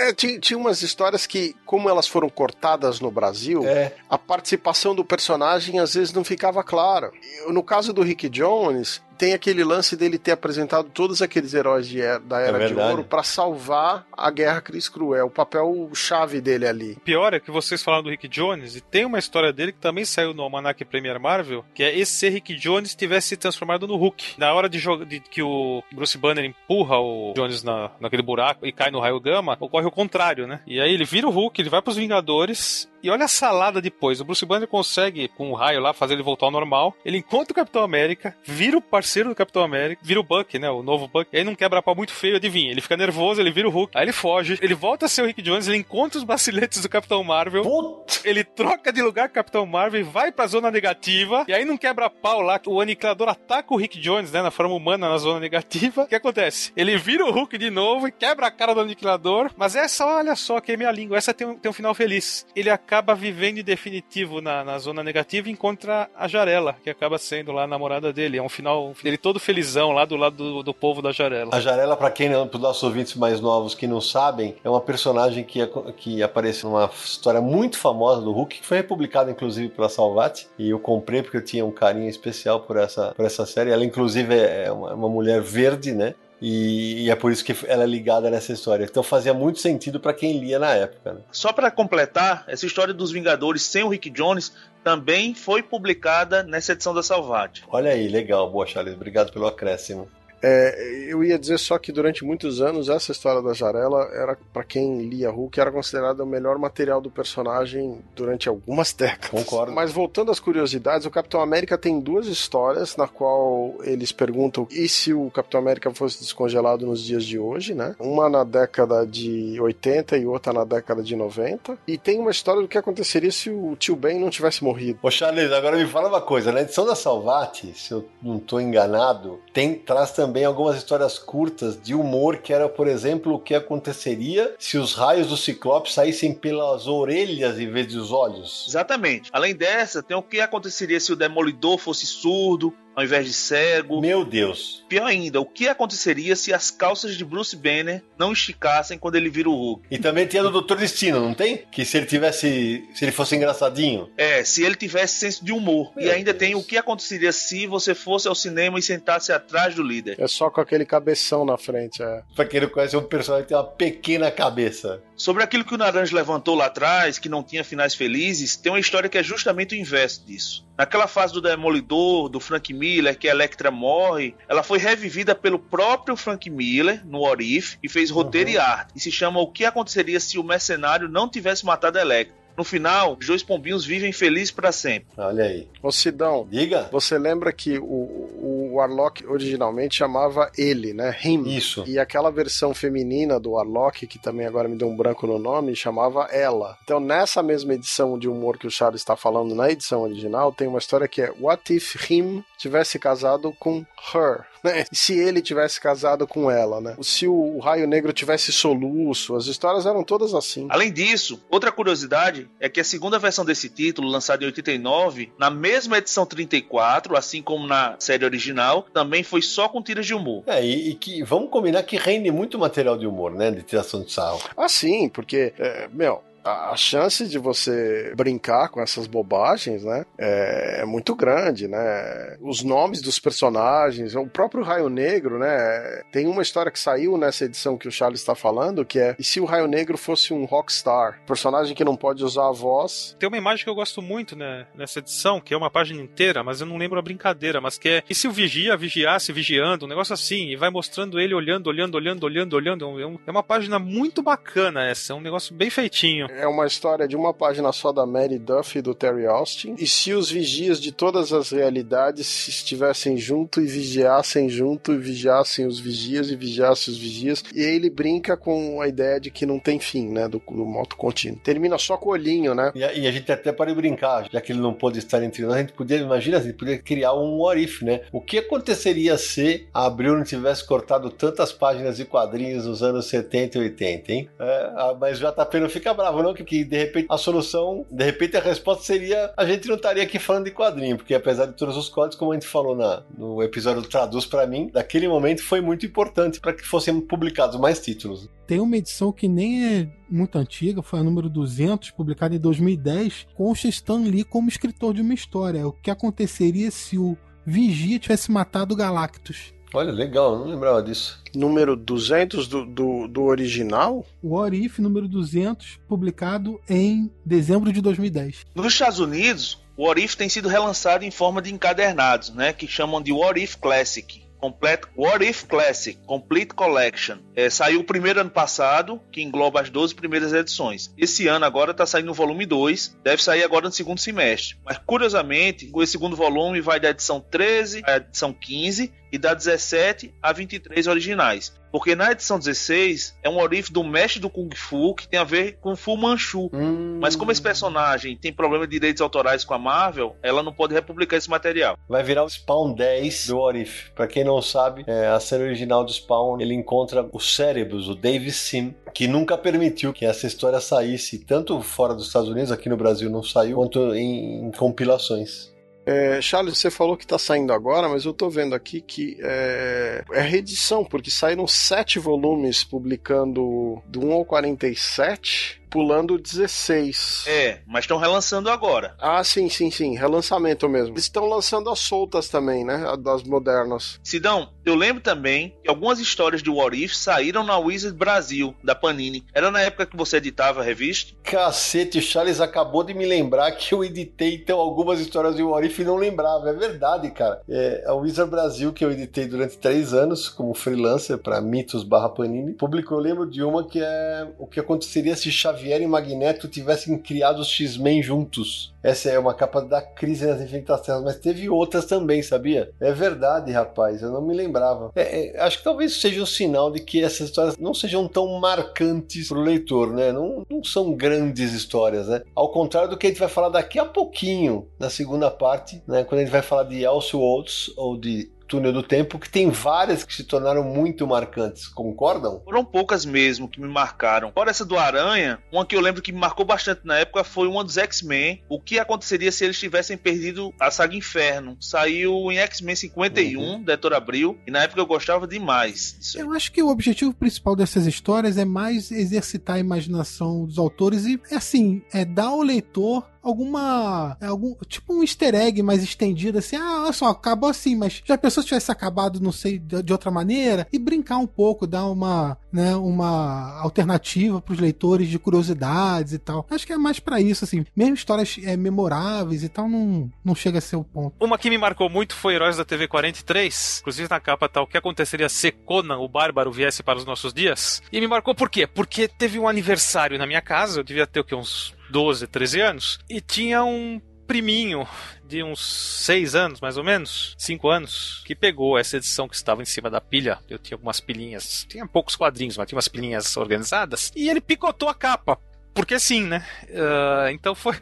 É, tinha, tinha, umas histórias que, como elas foram cortadas no Brasil, é. a participação do personagem às vezes não ficava clara. No caso do Rick Jones, tem aquele lance dele ter apresentado todos aqueles heróis de, da Era é de Ouro para salvar a Guerra Cris Cruel, o papel chave dele ali. O pior é que vocês falaram do Rick Jones, e tem uma história dele que também saiu no Almanac Premier Marvel, que é esse se Rick Jones tivesse se transformado no Hulk. Na hora de, de que o Bruce Banner empurra o Jones na, naquele buraco e cai no raio gama, ocorre o contrário, né? E aí ele vira o Hulk, ele vai pros Vingadores, e olha a salada depois. O Bruce Banner consegue, com o raio lá, fazer ele voltar ao normal. Ele encontra o Capitão América, vira o parceiro do Capitão América, vira o Buck, né? O novo Buck. E aí não quebra pau muito feio, adivinha. Ele fica nervoso, ele vira o Hulk. Aí ele foge, ele volta a ser o Rick Jones, ele encontra os baciletes do Capitão Marvel. Puta. Ele troca de lugar com o Capitão Marvel e vai pra zona negativa. E aí não quebra pau lá. O aniquilador ataca o Rick Jones, né? Na forma humana, na zona negativa. O que acontece? Ele vira o Hulk de novo e quebra a cara do aniquilador. Mas essa, olha só, que é minha língua. Essa tem um, tem um final feliz. Ele acaba vivendo definitivo na, na zona negativa e encontra a Jarela, que acaba sendo lá a namorada dele. É um final, ele todo felizão lá do lado do, do povo da Jarela. A Jarela, para quem não, para os nossos ouvintes mais novos que não sabem, é uma personagem que, que apareceu numa história muito famosa do Hulk, que foi republicada inclusive pela Salvati, e eu comprei porque eu tinha um carinho especial por essa, por essa série. Ela inclusive é uma, uma mulher verde, né? E, e é por isso que ela é ligada nessa história. Então fazia muito sentido para quem lia na época. Né? Só para completar, essa história dos Vingadores sem o Rick Jones também foi publicada nessa edição da Salvati. Olha aí, legal, boa Charles, obrigado pelo acréscimo. É, eu ia dizer só que durante muitos anos essa história da Jarela era para quem lia Hulk era considerada o melhor material do personagem durante algumas décadas. Concordo. Mas voltando às curiosidades, o Capitão América tem duas histórias na qual eles perguntam e se o Capitão América fosse descongelado nos dias de hoje, né? Uma na década de 80 e outra na década de 90. E tem uma história do que aconteceria se o Tio Ben não tivesse morrido. Ô Charles, agora me fala uma coisa, na edição da Salvati, se eu não estou enganado, tem traz também também algumas histórias curtas de humor, que era, por exemplo, o que aconteceria se os raios do Ciclope saíssem pelas orelhas em vez dos olhos. Exatamente. Além dessa, tem o que aconteceria se o Demolidor fosse surdo, ao invés de cego. Meu Deus. Pior ainda, o que aconteceria se as calças de Bruce Banner não esticassem quando ele vira o Hulk? E também tem a do Doutor Destino, não tem? Que se ele tivesse. Se ele fosse engraçadinho. É, se ele tivesse senso de humor. Meu e ainda Deus. tem o que aconteceria se você fosse ao cinema e sentasse atrás do líder. É só com aquele cabeção na frente, é. Pra quem não conhece, é um personagem que tem uma pequena cabeça. Sobre aquilo que o Naranjo levantou lá atrás, que não tinha finais felizes, tem uma história que é justamente o inverso disso. Naquela fase do Demolidor, do Frank Miller, que a Electra morre, ela foi revivida pelo próprio Frank Miller no Orif e fez roteiro uhum. e arte. E se chama O que aconteceria se o mercenário não tivesse matado a Electra. No final, os dois pombinhos vivem felizes para sempre. Olha aí. Ô Sidão, diga. Você lembra que o, o Warlock originalmente chamava ele, né? Him. Isso. E aquela versão feminina do Warlock, que também agora me deu um branco no nome, chamava ela. Então, nessa mesma edição de humor que o Charles está falando na edição original, tem uma história que é What if Him tivesse casado com her? Né? E se ele tivesse casado com ela, né? Se o Raio Negro tivesse soluço, as histórias eram todas assim. Além disso, outra curiosidade é que a segunda versão desse título, lançada em 89, na mesma edição 34, assim como na série original, também foi só com tiras de humor. É, e, e que vamos combinar que rende muito material de humor, né? De tiração de sarro. Ah, sim, porque, é, meu, a chance de você brincar com essas bobagens, né, é, é, muito grande, né? Os nomes dos personagens, o próprio Raio Negro, né? Tem uma história que saiu nessa edição que o Charles está falando, que é e se o Raio Negro fosse um rockstar, personagem que não pode usar a voz. Tem uma imagem que eu gosto muito, né, nessa edição, que é uma página inteira, mas eu não lembro a brincadeira, mas que é e se o vigia vigiasse vigiando, um negócio assim, e vai mostrando ele olhando, olhando, olhando, olhando, olhando. É, é uma página muito bacana essa, é um negócio bem feitinho é uma história de uma página só da Mary Duff e do Terry Austin. E se os vigias de todas as realidades estivessem junto e vigiassem junto e vigiassem os vigias e vigiassem os vigias. E aí ele brinca com a ideia de que não tem fim, né? Do, do moto contínuo. Termina só com o olhinho, né? E a, e a gente até pode brincar, já que ele não pôde estar entre nós, a gente podia, imagina, a gente podia criar um orif, né? O que aconteceria se a Abril não tivesse cortado tantas páginas de quadrinhos nos anos 70 e 80, hein? É, mas o JP não fica bravo, não, que de repente a solução, de repente a resposta seria a gente não estaria aqui falando de quadrinho, porque apesar de todos os códigos, como a gente falou na, no episódio do Traduz para mim, daquele momento foi muito importante para que fossem publicados mais títulos. Tem uma edição que nem é muito antiga, foi a número 200, publicada em 2010, com o Stan Lee como escritor de uma história. O que aconteceria se o Vigia tivesse matado o Galactus? Olha, legal, não lembrava disso. Número 200 do, do, do original? O Orif, número 200, publicado em dezembro de 2010. Nos Estados Unidos, o Orif tem sido relançado em forma de encadernados, né, que chamam de Orif Classic. Complete What If Classic Complete Collection. É, saiu o primeiro ano passado, que engloba as 12 primeiras edições. Esse ano agora está saindo o volume 2, deve sair agora no segundo semestre. Mas curiosamente, o segundo volume vai da edição 13 à edição 15 e da 17 a 23 originais. Porque na edição 16 é um orif do mestre do Kung Fu que tem a ver com Fu Manchu. Hum. Mas como esse personagem tem problema de direitos autorais com a Marvel, ela não pode republicar esse material. Vai virar o Spawn 10 do Orif. Para quem não sabe, é, a série original do Spawn, ele encontra os cérebros, o Dave Sim, que nunca permitiu que essa história saísse tanto fora dos Estados Unidos, aqui no Brasil não saiu, quanto em, em compilações. É, Charles, você falou que está saindo agora, mas eu estou vendo aqui que é, é reedição, porque saíram sete volumes publicando do 1 ao 47 pulando 16. É, mas estão relançando agora. Ah, sim, sim, sim. Relançamento mesmo. Eles estão lançando as soltas também, né? Das modernas. Sidão, eu lembro também que algumas histórias de What If saíram na Wizard Brasil, da Panini. Era na época que você editava a revista? Cacete, o Charles acabou de me lembrar que eu editei então algumas histórias de What If e não lembrava. É verdade, cara. É a Wizard Brasil que eu editei durante três anos como freelancer para Mitos barra Panini. Público, eu lembro de uma que é o que aconteceria se Xavier e Magneto tivessem criado os X-Men juntos. Essa é uma capa da crise nas Infinitas Terras, mas teve outras também, sabia? É verdade, rapaz, eu não me lembrava. É, é, acho que talvez seja um sinal de que essas histórias não sejam tão marcantes pro leitor, né? Não, não são grandes histórias, né? Ao contrário do que a gente vai falar daqui a pouquinho, na segunda parte, né? Quando a gente vai falar de Elseworlds ou de Túnel do Tempo, que tem várias que se tornaram muito marcantes, concordam? Foram poucas mesmo que me marcaram. Fora essa do Aranha, uma que eu lembro que me marcou bastante na época foi uma dos X-Men. O que aconteceria se eles tivessem perdido a saga Inferno? Saiu em X-Men 51, uhum. da Editora Abril, e na época eu gostava demais disso. Eu acho que o objetivo principal dessas histórias é mais exercitar a imaginação dos autores e, assim, é dar ao leitor alguma. É, algum, tipo um easter egg mais estendido, assim, ah, olha só, acabou assim, mas já pensou se tivesse acabado, não sei, de, outra maneira? E brincar um pouco, dar uma, né, uma alternativa para os leitores de curiosidades e tal. Acho que é mais para isso, assim. Mesmo histórias é, memoráveis e tal, não, não chega a ser o ponto. Uma que me marcou muito foi Heróis da TV 43. Inclusive na capa tal, tá, o que aconteceria se Conan, o Bárbaro, viesse para os nossos dias. E me marcou por quê? Porque teve um aniversário na minha casa, eu devia ter o que, uns 12, 13 anos, e tinha um priminho de uns 6 anos, mais ou menos, 5 anos, que pegou essa edição que estava em cima da pilha. Eu tinha algumas pilhinhas, tinha poucos quadrinhos, mas tinha umas pilhinhas organizadas, e ele picotou a capa porque sim, né? Uh, então foi,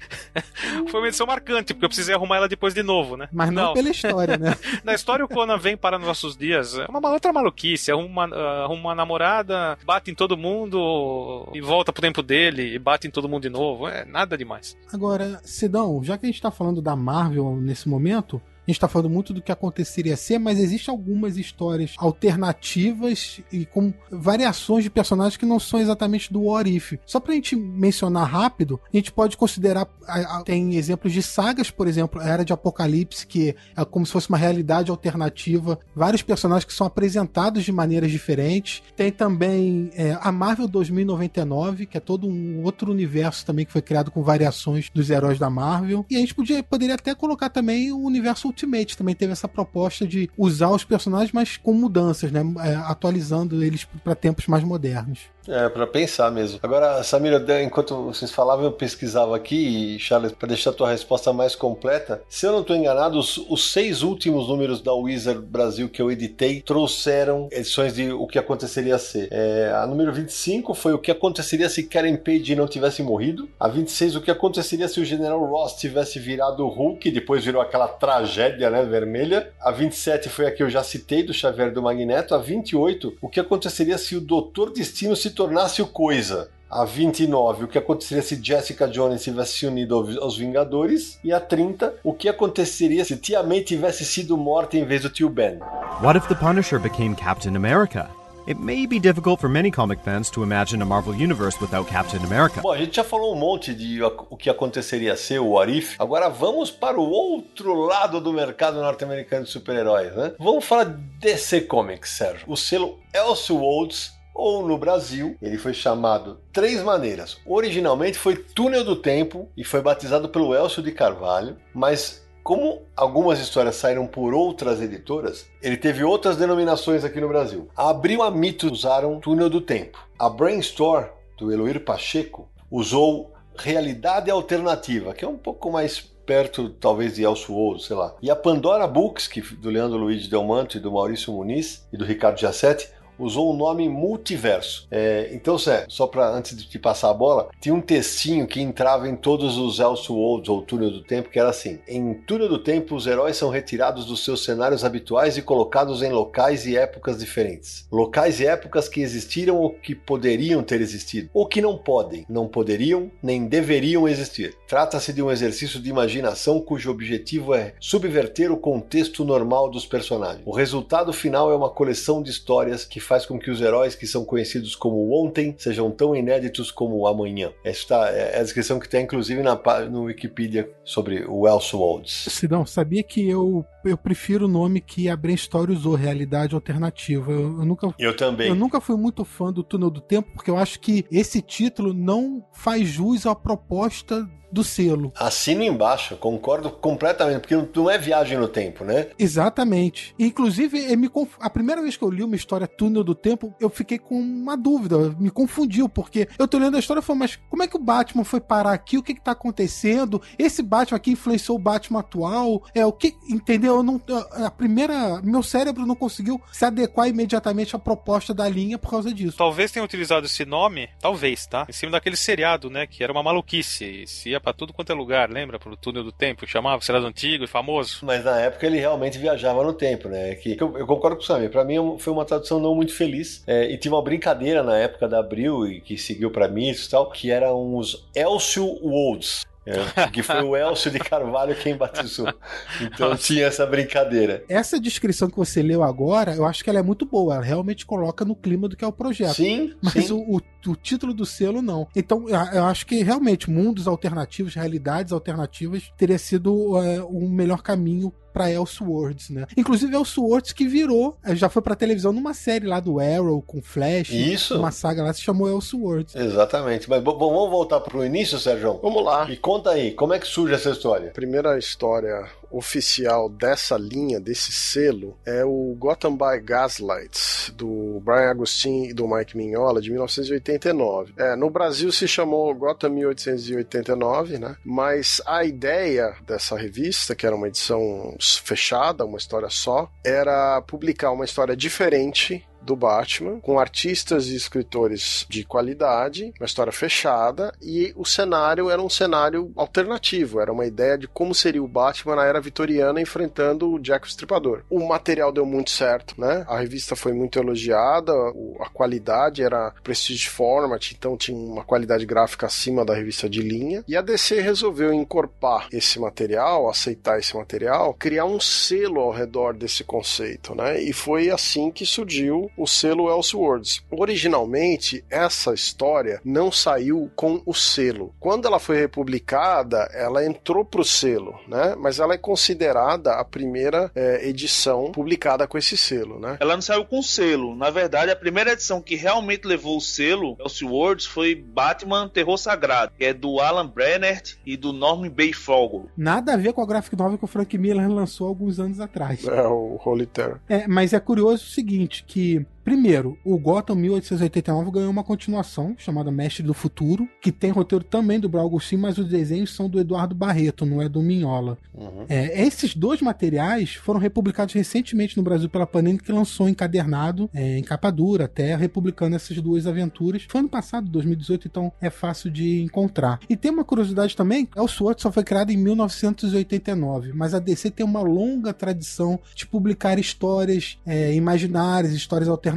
foi uma edição marcante, porque eu precisei arrumar ela depois de novo, né? Mas não, não. pela história, né? Na história, o Conan vem para nossos dias. É uma outra maluquice. Arruma, uh, arruma uma namorada, bate em todo mundo e volta pro tempo dele e bate em todo mundo de novo. É nada demais. Agora, Sidão, já que a gente tá falando da Marvel nesse momento, a gente está falando muito do que aconteceria ser, mas existem algumas histórias alternativas e com variações de personagens que não são exatamente do What If. Só pra gente mencionar rápido, a gente pode considerar. Tem exemplos de sagas, por exemplo, a Era de Apocalipse, que é como se fosse uma realidade alternativa. Vários personagens que são apresentados de maneiras diferentes. Tem também é, a Marvel 2099, que é todo um outro universo também que foi criado com variações dos heróis da Marvel. E a gente podia, poderia até colocar também o universo Ultimate também teve essa proposta de usar os personagens, mas com mudanças, né? É, atualizando eles para tempos mais modernos. É, para pensar mesmo. Agora, Samira, enquanto vocês falavam, eu pesquisava aqui, e Charles, para deixar a tua resposta mais completa, se eu não estou enganado, os, os, seis últimos números da Wizard Brasil que eu editei trouxeram edições de o que aconteceria ser. É, a número 25 foi o que aconteceria se Karen Page não tivesse morrido. A 26, o que aconteceria se o General Ross tivesse virado Hulk, e depois virou aquela tragédia, né, vermelha. A 27 foi a que eu já citei, do Xavier do Magneto. A 28, o que aconteceria se o Doutor Destino se tornasse o Coisa. A 29, o que aconteceria se Jessica Jones tivesse se unido aos Vingadores. E a 30, o que aconteceria se Tia May tivesse sido morta em vez do tio Ben. What if the Punisher became Captain America? It may be difficult for many comic fans to imagine a Marvel Universe without Captain America. Bom, a gente já falou um monte de o que aconteceria ser o Arif. Agora vamos para o outro lado do mercado norte-americano de super-heróis, né? Vamos falar DC Comics, Sérgio. O selo Elseworlds ou no Brasil, ele foi chamado três maneiras. Originalmente foi Túnel do Tempo e foi batizado pelo Elcio de Carvalho, mas como algumas histórias saíram por outras editoras, ele teve outras denominações aqui no Brasil. A Abril a Mito usaram Túnel do Tempo. A Brainstorm, do Eloir Pacheco, usou Realidade Alternativa, que é um pouco mais perto, talvez, de Elseworlds, sei lá. E a Pandora Books, que, do Leandro Luiz Delmanto e do Maurício Muniz e do Ricardo Giassetti, usou o nome multiverso. É, então, Zé, só para antes de te passar a bola, tinha um textinho que entrava em todos os Elseworlds ou Túnel do Tempo, que era assim: Em Túnel do Tempo, os heróis são retirados dos seus cenários habituais e colocados em locais e épocas diferentes. Locais e épocas que existiram ou que poderiam ter existido, ou que não podem, não poderiam nem deveriam existir. Trata-se de um exercício de imaginação cujo objetivo é subverter o contexto normal dos personagens. O resultado final é uma coleção de histórias que faz com que os heróis que são conhecidos como ontem sejam tão inéditos como amanhã. Esta é a descrição que tem, inclusive, na, no Wikipedia sobre o Elseworlds. Sidão, sabia que eu, eu prefiro o nome que a Brainstorm usou, realidade alternativa. Eu, eu nunca. Eu também. Eu nunca fui muito fã do Túnel do Tempo, porque eu acho que esse título não faz jus à proposta do selo. Assino embaixo, concordo completamente, porque não- é viagem no tempo, né? Exatamente. Inclusive, me conf- a primeira vez que eu li uma história Túnel do Tempo, eu fiquei com uma dúvida, me confundiu, porque eu tô lendo a história e falei, mas como é que o Batman foi parar aqui? O que que tá acontecendo? Esse Batman aqui influenciou o Batman atual? É, o que, entendeu? Eu não, a primeira, meu cérebro não conseguiu se adequar imediatamente à proposta da linha por causa disso. Talvez tenha utilizado esse nome, talvez, tá? Em cima daquele seriado, né? Que era uma maluquice. E se ia pra tudo quanto é lugar, lembra? Pro túnel do tempo, chamava, seriado antigo e famoso. Mas na época ele realmente viajava no tempo, né? Que, eu, eu concordo com o Samir. Pra mim é foi uma tradução não muito feliz. É, e tinha uma brincadeira na época da Abril e que seguiu pra mim e tal, que eram os Elcio Wolds. É, que foi o Elcio de Carvalho quem batizou. Então tinha essa brincadeira. Essa descrição que você leu agora, eu acho que ela é muito boa. Ela realmente coloca no clima do que é o projeto. Sim, Mas sim. o, o, o título do selo não. Então, eu acho que realmente mundos alternativos, realidades alternativas, teria sido é, um melhor caminho pra Elseworlds, né? Inclusive Elseworlds que virou, eh, já foi pra televisão numa série lá do Arrow com Flash, Isso. uma saga lá se chamou Elseworlds. Exatamente. Mas bom, vamos voltar pro início, Sérgio? Vamos lá. E conta aí, como é que surge essa história? A primeira história oficial dessa linha, desse selo, é o Gotham by Gaslight, do Brian Agustin e do Mike Mignola, de 1989. É, no Brasil se chamou Gotham 1889, né? Mas a ideia dessa revista, que era uma edição fechada, uma história só, era publicar uma história diferente do Batman, com artistas e escritores de qualidade, uma história fechada, e o cenário era um cenário alternativo, era uma ideia de como seria o Batman na era vitoriana enfrentando o Jack o Estripador. O material deu muito certo, né? A revista foi muito elogiada, a qualidade era Prestige Format, então tinha uma qualidade gráfica acima da revista de linha, e a DC resolveu encorpar esse material, aceitar esse material, criar um selo ao redor desse conceito, né? E foi assim que surgiu o selo Elseworlds. Originalmente, essa história não saiu com o selo. Quando ela foi republicada, ela entrou pro selo, né? Mas ela é considerada a primeira eh, edição publicada com esse selo, né? Ela não saiu com selo. Na verdade, a primeira edição que realmente levou o selo, Elseworlds, foi Batman Terror Sagrado, que é do Alan Brennert e do Norman Bay Fogel. Nada a ver com a graphic novel que o Frank Miller lançou alguns anos atrás. É o Holy Terror. É, mas é curioso o seguinte, que primeiro, o Gotham 1889 ganhou uma continuação chamada Mestre do Futuro, que tem roteiro também do Brian Agustin, mas os desenhos são do Eduardo Barreto, não é do Minhola. É, esses dois materiais foram republicados recentemente no Brasil pela Panini, que lançou encadernado, é, em capa dura, até republicando essas duas aventuras. Foi ano passado, 2018, então é fácil de encontrar. E tem uma curiosidade também, Elseworlds só foi criado em 1989, mas a DC tem uma longa tradição de publicar histórias é, imaginárias, histórias alternativas,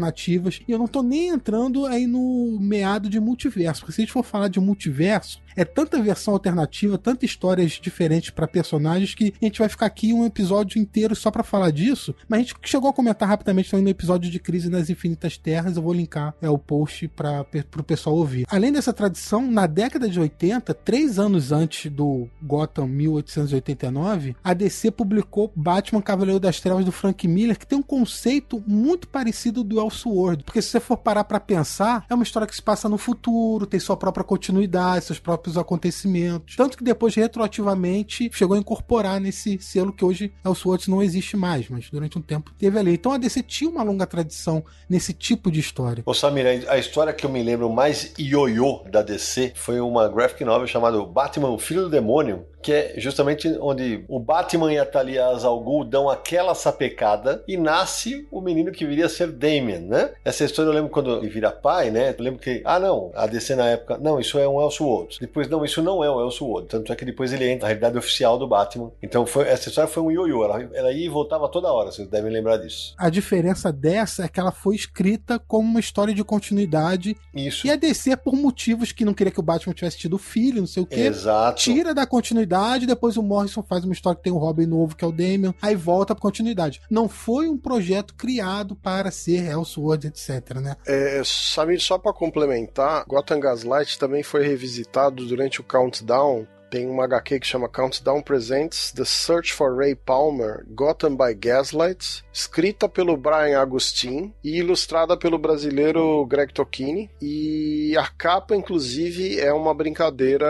e eu não tô nem entrando aí no meado de multiverso, porque se a gente for falar de multiverso, é tanta versão alternativa, tantas histórias diferentes para personagens que a gente vai ficar aqui um episódio inteiro só para falar disso. Mas a gente chegou a comentar rapidamente também no episódio de Crise nas Infinitas Terras. Eu vou linkar é, o post para o pessoal ouvir. Além dessa tradição, na década de 80, três anos antes do Gotham 1889, a DC publicou Batman Cavaleiro das Trevas do Frank Miller, que tem um conceito muito parecido do Elseworld. Porque se você for parar para pensar, é uma história que se passa no futuro, tem sua própria continuidade, seus próprios acontecimentos. Tanto que depois, retroativamente, chegou a incorporar nesse selo que hoje Elseworlds não existe mais, mas durante um tempo teve ali. Então a DC tinha uma longa tradição nesse tipo de história. Ô Samir, a história que eu me lembro mais ioiô da DC foi uma graphic novel chamada Batman, o Filho do Demônio, que é justamente onde o Batman e a Talia Al Ghul dão aquela sapecada e nasce o menino que viria a ser Damien, né? Essa história eu lembro quando ele vira pai, né? Eu lembro que, ah não, a DC na época, não, isso é um Elseworlds. Depois, não, isso não é um Elseworlds. Tanto é que depois ele entra na realidade oficial do Batman. Então foi, essa história foi um ioiô, ela, ela ia e voltava toda hora, vocês devem lembrar disso. A diferença dessa é que ela foi escrita como uma história de continuidade. Isso. E a DC, por motivos que não queria que o Batman tivesse tido filho, não sei o quê, Exato. tira da continuidade continuidade, depois o Morrison faz uma história que tem um Robin novo, que é o Damian, aí volta pra continuidade. Não foi um projeto criado para ser Elseworlds, etc, né? É, Samir, só para complementar, Gotham Gaslight também foi revisitado durante o Countdown tem uma HQ que chama Countdown Presents The Search for Ray Palmer, Gotham by Gaslight, escrita pelo Brian Agustin e ilustrada pelo brasileiro Greg Tocchini. E a capa, inclusive, é uma brincadeira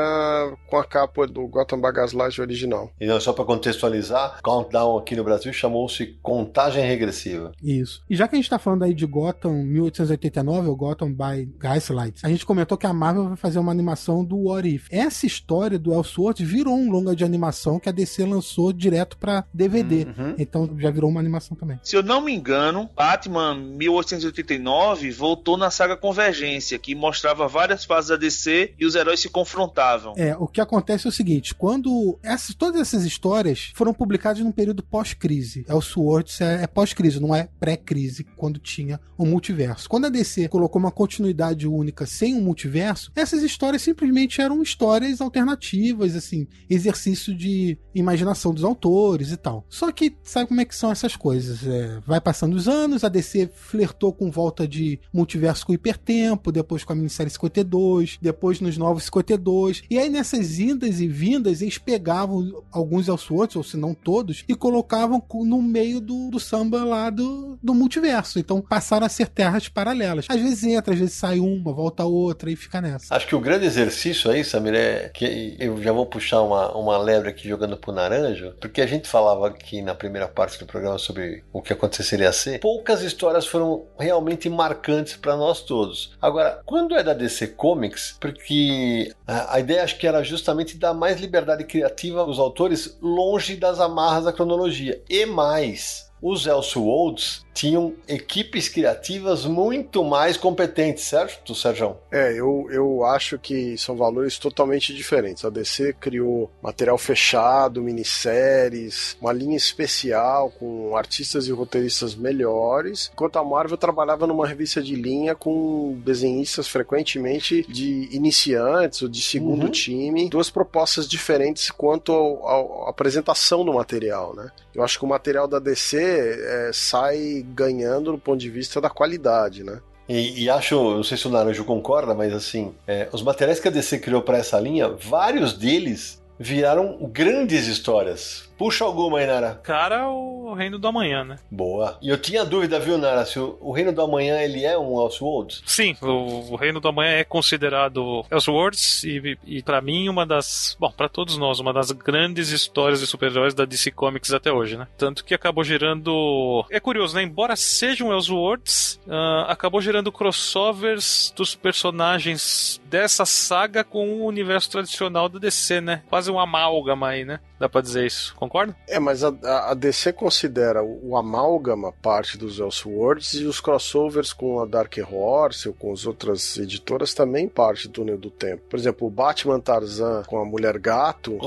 com a capa do Gotham by Gaslight original. E não, só para contextualizar, Countdown aqui no Brasil chamou-se Contagem Regressiva. Isso. E já que a gente tá falando aí de Gotham 1889, ou Gotham by Gaslight, a gente comentou que a Marvel vai fazer uma animação do What If. Essa história do Elseworlds virou um longa de animação que a DC lançou direto para DVD. Uhum. Então já virou uma animação também. Se eu não me engano, Batman 1889 voltou na saga Convergência, que mostrava várias fases da DC e os heróis se confrontavam. É, o que acontece é o seguinte, quando essas, todas essas histórias foram publicadas num período pós-crise. Elseworlds é, é pós-crise, não é pré-crise, quando tinha o multiverso. Quando a DC colocou uma continuidade única sem um multiverso, essas histórias simplesmente eram histórias alternativas, assim, exercício de imaginação dos autores e tal. Só que sabe como é que são essas coisas? É, vai passando os anos, a DC flertou com volta de multiverso com hipertempo, depois com a minissérie 52, depois nos novos 52. E aí nessas indas e vindas, eles pegavam alguns Elseworlds, ou se não todos, e colocavam co- no meio do, do samba lá do, do multiverso. Então passaram a ser terras paralelas. Às vezes entra, às vezes sai uma, volta outra e fica nessa. Acho que o grande exercício aí, Samir, é que eu já vou puxar uma, uma lebre aqui jogando pro Naranjo, porque a gente falava aqui na primeira parte do programa sobre o que aconteceria a ser. Poucas histórias foram realmente marcantes para nós todos. Agora, quando é da DC Comics, porque a, a ideia acho que era justamente dar mais liberdade criativa aos autores longe das amarras da cronologia. E mais, os Elseworlds tinham equipes criativas muito mais competentes, certo, Sérgio? É, eu, eu acho que são valores totalmente diferentes. A DC criou material fechado, minisséries, uma linha especial com artistas e roteiristas melhores, enquanto a Marvel trabalhava numa revista de linha com desenhistas frequentemente de iniciantes ou de segundo Uhum. time, duas propostas diferentes quanto à apresentação do material, né? Eu acho que o material da DC é, sai ganhando do ponto de vista da qualidade, né? E, e acho, não sei se o Naranjo concorda, mas assim, é, os materiais que a DC criou para essa linha, vários deles viraram grandes histórias. Puxa alguma aí, Nara. Cara, o Reino do Amanhã, né? Boa. E eu tinha dúvida, viu, Nara, se o, o Reino do Amanhã ele é um Elseworlds? Sim, o, o Reino do Amanhã é considerado Elseworlds e, e para mim uma das, bom, para todos nós, uma das grandes histórias de super-heróis da DC Comics até hoje, né? Tanto que acabou gerando, é curioso, né? Embora sejam Elseworlds, ah, acabou gerando crossovers dos personagens dessa saga com o universo tradicional da DC, né? Quase um amálgama aí, né? Dá pra dizer isso, concorda? É, mas a, a- DC considera o, o amálgama parte dos Elseworlds e os crossovers com a Dark Horse ou com as outras editoras também parte do túnel do tempo. Por exemplo, o Batman Tarzan com a Mulher Gato